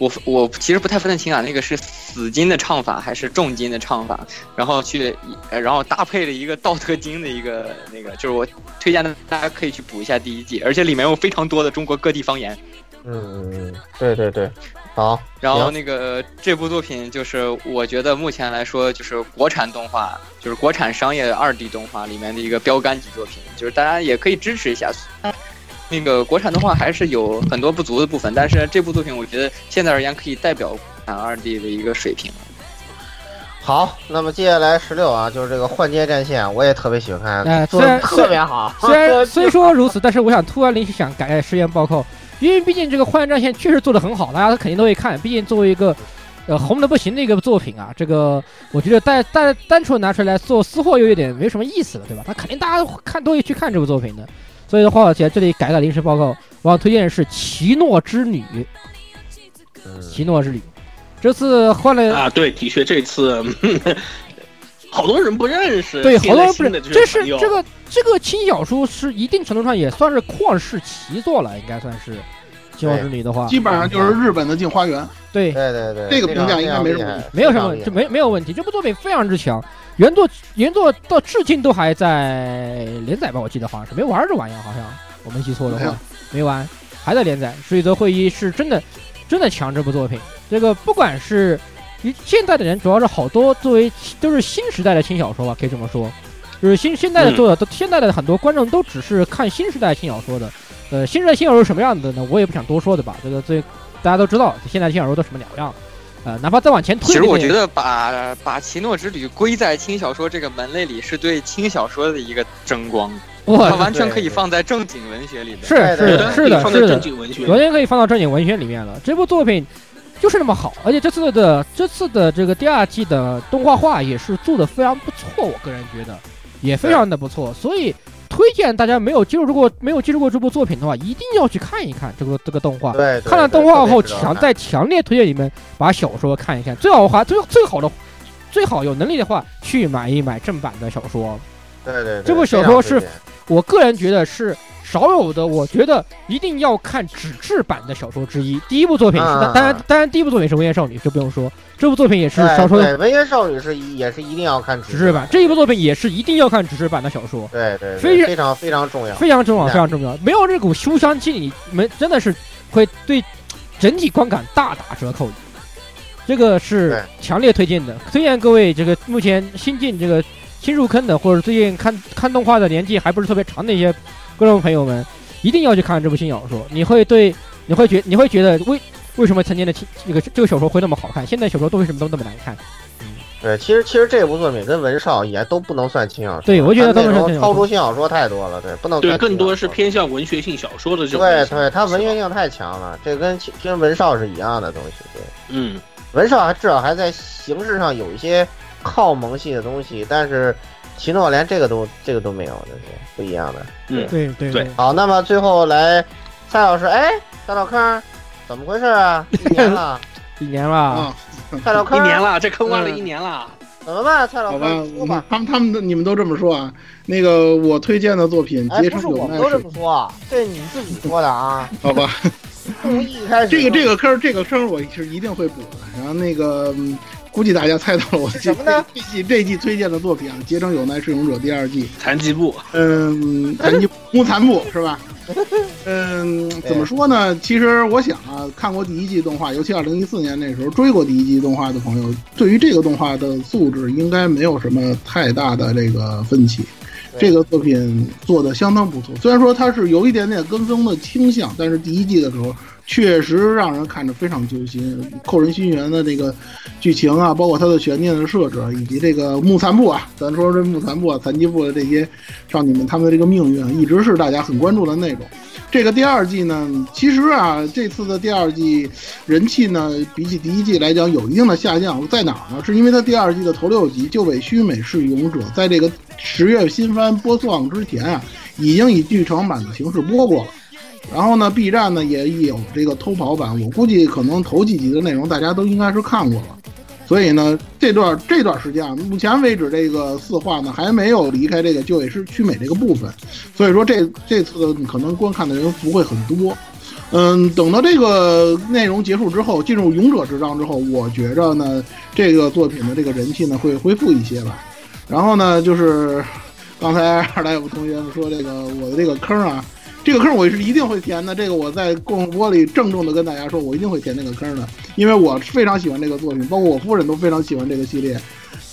我我其实不太分得清啊，那个是死金的唱法还是重金的唱法？然后去，然后搭配了一个道德经的一个那个，就是我推荐的，大家可以去补一下第一季，而且里面有非常多的中国各地方言。嗯，对对对，好，然后那个这部作品就是我觉得目前来说就是国产动画，就是国产商业二 D 动画里面的一个标杆级作品，就是大家也可以支持一下。那个国产动画还是有很多不足的部分，但是这部作品我觉得现在而言可以代表国产二 D 的一个水平。好，那么接下来十六啊，就是这个换界战线，我也特别喜欢看，哎做的虽然特别好。虽然虽说如此，但是我想突然临时想改实验报告，因为毕竟这个《幻影战线》确实做的很好，大家肯定都会看。毕竟作为一个呃红的不行的一个作品啊，这个我觉得单单单纯拿出来做私货又有点没什么意思了，对吧？他肯定大家看都会去看这部作品的。所以的话，我在这里改了临时报告，我想推荐的是《奇诺之旅》。嗯奇诺之旅，这次换了啊，对，的确这次 好多人不认识，对，好多人不是现在新的，这是这个这个轻小说是一定程度上也算是旷世奇作了，应该算是《奇诺之旅》的话，基本上就是日本的《镜花缘》。对对对对，这个评价应该没什么问题没有什么，非常厉害这没没有问题。这部作品非常之强，原作原作到至今都还在连载吧？我记得好像是没玩这玩意儿，好像我没记错的话，没完，还在连载。水泽会议是真的真的强这部作品，这个不管是你现在的人，主要是好多作为都是新时代的轻小说吧，可以这么说，就是新现在的作者都、现在的很多观众都只是看新时代轻小说的，呃，新时代轻小说是什么样子的呢？我也不想多说的吧，这个最大家都知道，现在轻小说都什么鸟样。呃，哪怕再往前推，其实我觉得把把《奇诺之旅》归在轻小说这个门类里，是对轻小说的一个争光，哇它完全可以放在正经文学里面。是是的，是的，放在正是的，经文学完全可以放到正经文学里面了。这部作品就是那么好，而且这次的这次的这个第二季的动画化也是做的非常不错，我个人觉得也非常的不错，所以推荐大家没有接触过没有接触过这部作品的话，一定要去看一看这个这个动画。看了动画后，强再强烈推荐你们把小说看一看，最好的话最最好的最好有能力的话去买一买正版的小说。对对对，这部小说是我个人觉得是少有的，我觉得一定要看纸质版的小说之一。第一部作品是，啊当然当然第一部作品是《文言少女》，这不用说，这部作品也是对少说的对文言少女是也是一定要看纸质版，这一部作品也是一定要看纸质版的小说，对对，非非常非常重要，非常重要，非常重要。没有这股书香气，你们真的是会对整体观感大打折扣。这个是强烈推荐的，推荐各位这个目前新进这个新入坑的，或者最近看看动画的年纪还不是特别长的一些观众朋友们，一定要去看这部新小说。你会对，你会觉，你会觉得为为什么曾经的这个这个小说会那么好看，现在小说都为什么都那么难看？对，其实其实这部作品跟文少也都不能算轻小说，对我觉得不是轻小说超出轻小说太多了，对，不能对，更多是偏向文学性小说的这种。对对，它文学性太强了，这跟其跟文少是一样的东西，对，嗯，文少还至少还在形式上有一些靠萌系的东西，但是奇诺连这个都这个都没有，这是不一样的。嗯对对对好，那么最后来蔡老师，哎，蔡老坑，怎么回事啊？一年了，一年了，啊，蔡老坑，一年了，这坑挖了一年了。怎么办？蔡老好吧坑，，说吧。他们他们都你们都这么说啊。那个我推荐的作品《哎，结不是我们都这》，么说，这你自己说的啊。好吧，从一开始这个这个坑这个坑我是一定会补的。然后那个、嗯估计大家猜到了我这什么呢这季这季推荐的作品啊，《结成有奈是勇者》第二季。残疾部，嗯，残疾木残部 是吧？嗯，怎么说呢？其实我想啊，看过第一季动画，尤其二零一四年那时候追过第一季动画的朋友，对于这个动画的素质应该没有什么太大的这个分歧。这个作品做的相当不错，虽然说它是有一点点跟风的倾向，但是第一季的时候确实让人看着非常揪心，扣人心弦的这个剧情啊，包括它的悬念的设置，以及这个木残部啊，咱说这木残部啊、残疾部的这些少女们他们的这个命运，一直是大家很关注的内容。这个第二季呢，其实啊，这次的第二季人气呢，比起第一季来讲有一定的下降，在哪儿呢？是因为它第二季的头六集《就尾须美式勇者》在这个十月新番播放之前啊，已经以剧场版的形式播过了。然后呢，B 站呢也有这个偷跑版，我估计可能头几集的内容大家都应该是看过了。所以呢，这段这段时间啊，目前为止这个四话呢还没有离开这个旧尾是须美这个部分，所以说这这次可能观看的人不会很多。嗯，等到这个内容结束之后，进入勇者之章之后，我觉着呢，这个作品的这个人气呢会恢复一些吧。然后呢，就是刚才二大夫同学说这个我的这个坑啊，这个坑我是一定会填的。这个我在共播里郑重的跟大家说，我一定会填那个坑的，因为我非常喜欢这个作品，包括我夫人都非常喜欢这个系列。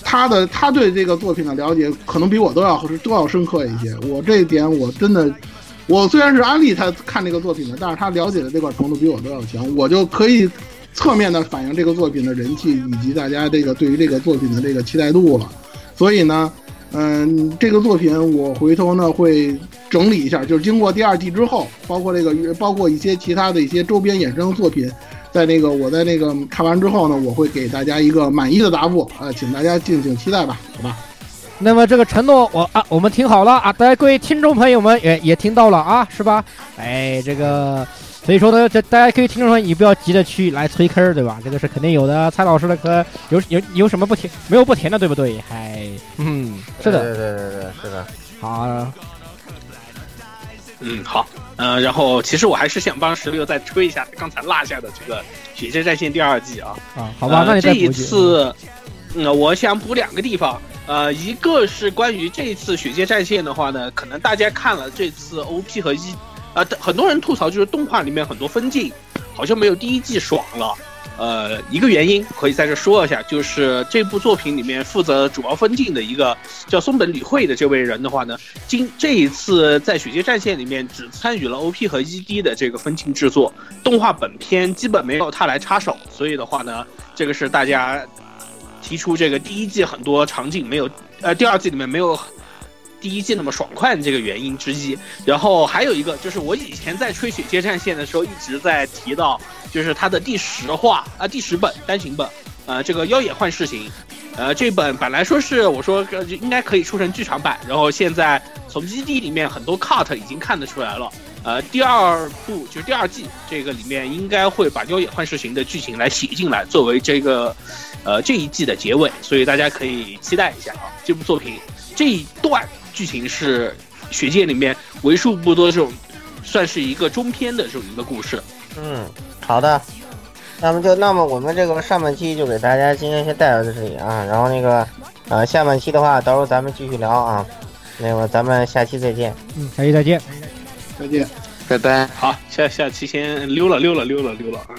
他的他对这个作品的了解可能比我都要都要深刻一些。我这一点我真的，我虽然是安利他看这个作品的，但是他了解的这块程度比我都要强，我就可以侧面的反映这个作品的人气以及大家这个对于这个作品的这个期待度了。所以呢。嗯，这个作品我回头呢会整理一下，就是经过第二季之后，包括这个，包括一些其他的一些周边衍生作品，在那个我在那个看完之后呢，我会给大家一个满意的答复啊，请大家敬请期待吧，好吧？那么这个承诺我啊，我们听好了啊，大家各位听众朋友们也也听到了啊，是吧？哎，这个。所以说呢，这大家可以听说，你不要急着去来催坑，对吧？这个是肯定有的。蔡老师的坑有有有什么不填？没有不填的，对不对？嗨，嗯，是的，对对对对，是的。好，嗯，好，嗯，然后其实我还是想帮石榴再吹一下刚才落下的这个《血界战线》第二季啊。啊，好吧，那你这一次，嗯，我想补两个地方。呃，一个是关于这一次《血界战线》的话呢，可能大家看了这次 OP 和一。啊，很多人吐槽就是动画里面很多分镜好像没有第一季爽了。呃，一个原因可以在这说一下，就是这部作品里面负责主要分镜的一个叫松本理惠的这位人的话呢，今这一次在《血界战线》里面只参与了 OP 和 ED 的这个分镜制作，动画本片基本没有他来插手，所以的话呢，这个是大家提出这个第一季很多场景没有，呃，第二季里面没有。第一季那么爽快的这个原因之一，然后还有一个就是我以前在吹《血界战线》的时候一直在提到，就是它的第十话啊第十本单行本，呃这个妖野幻视行，呃这本本来说是我说应该可以出成剧场版，然后现在从基地里面很多 cut 已经看得出来了，呃第二部就是第二季这个里面应该会把妖野幻视行的剧情来写进来，作为这个呃这一季的结尾，所以大家可以期待一下啊这部作品这一段。剧情是学界里面为数不多这种，算是一个中篇的这种一个故事。嗯，好的，那么就那么我们这个上半期就给大家今天先带到这里啊，然后那个呃下半期的话，到时候咱们继续聊啊，那个咱们下期再见。嗯，下期再见，再见，拜拜。好，下下期先溜了溜了溜了溜了啊。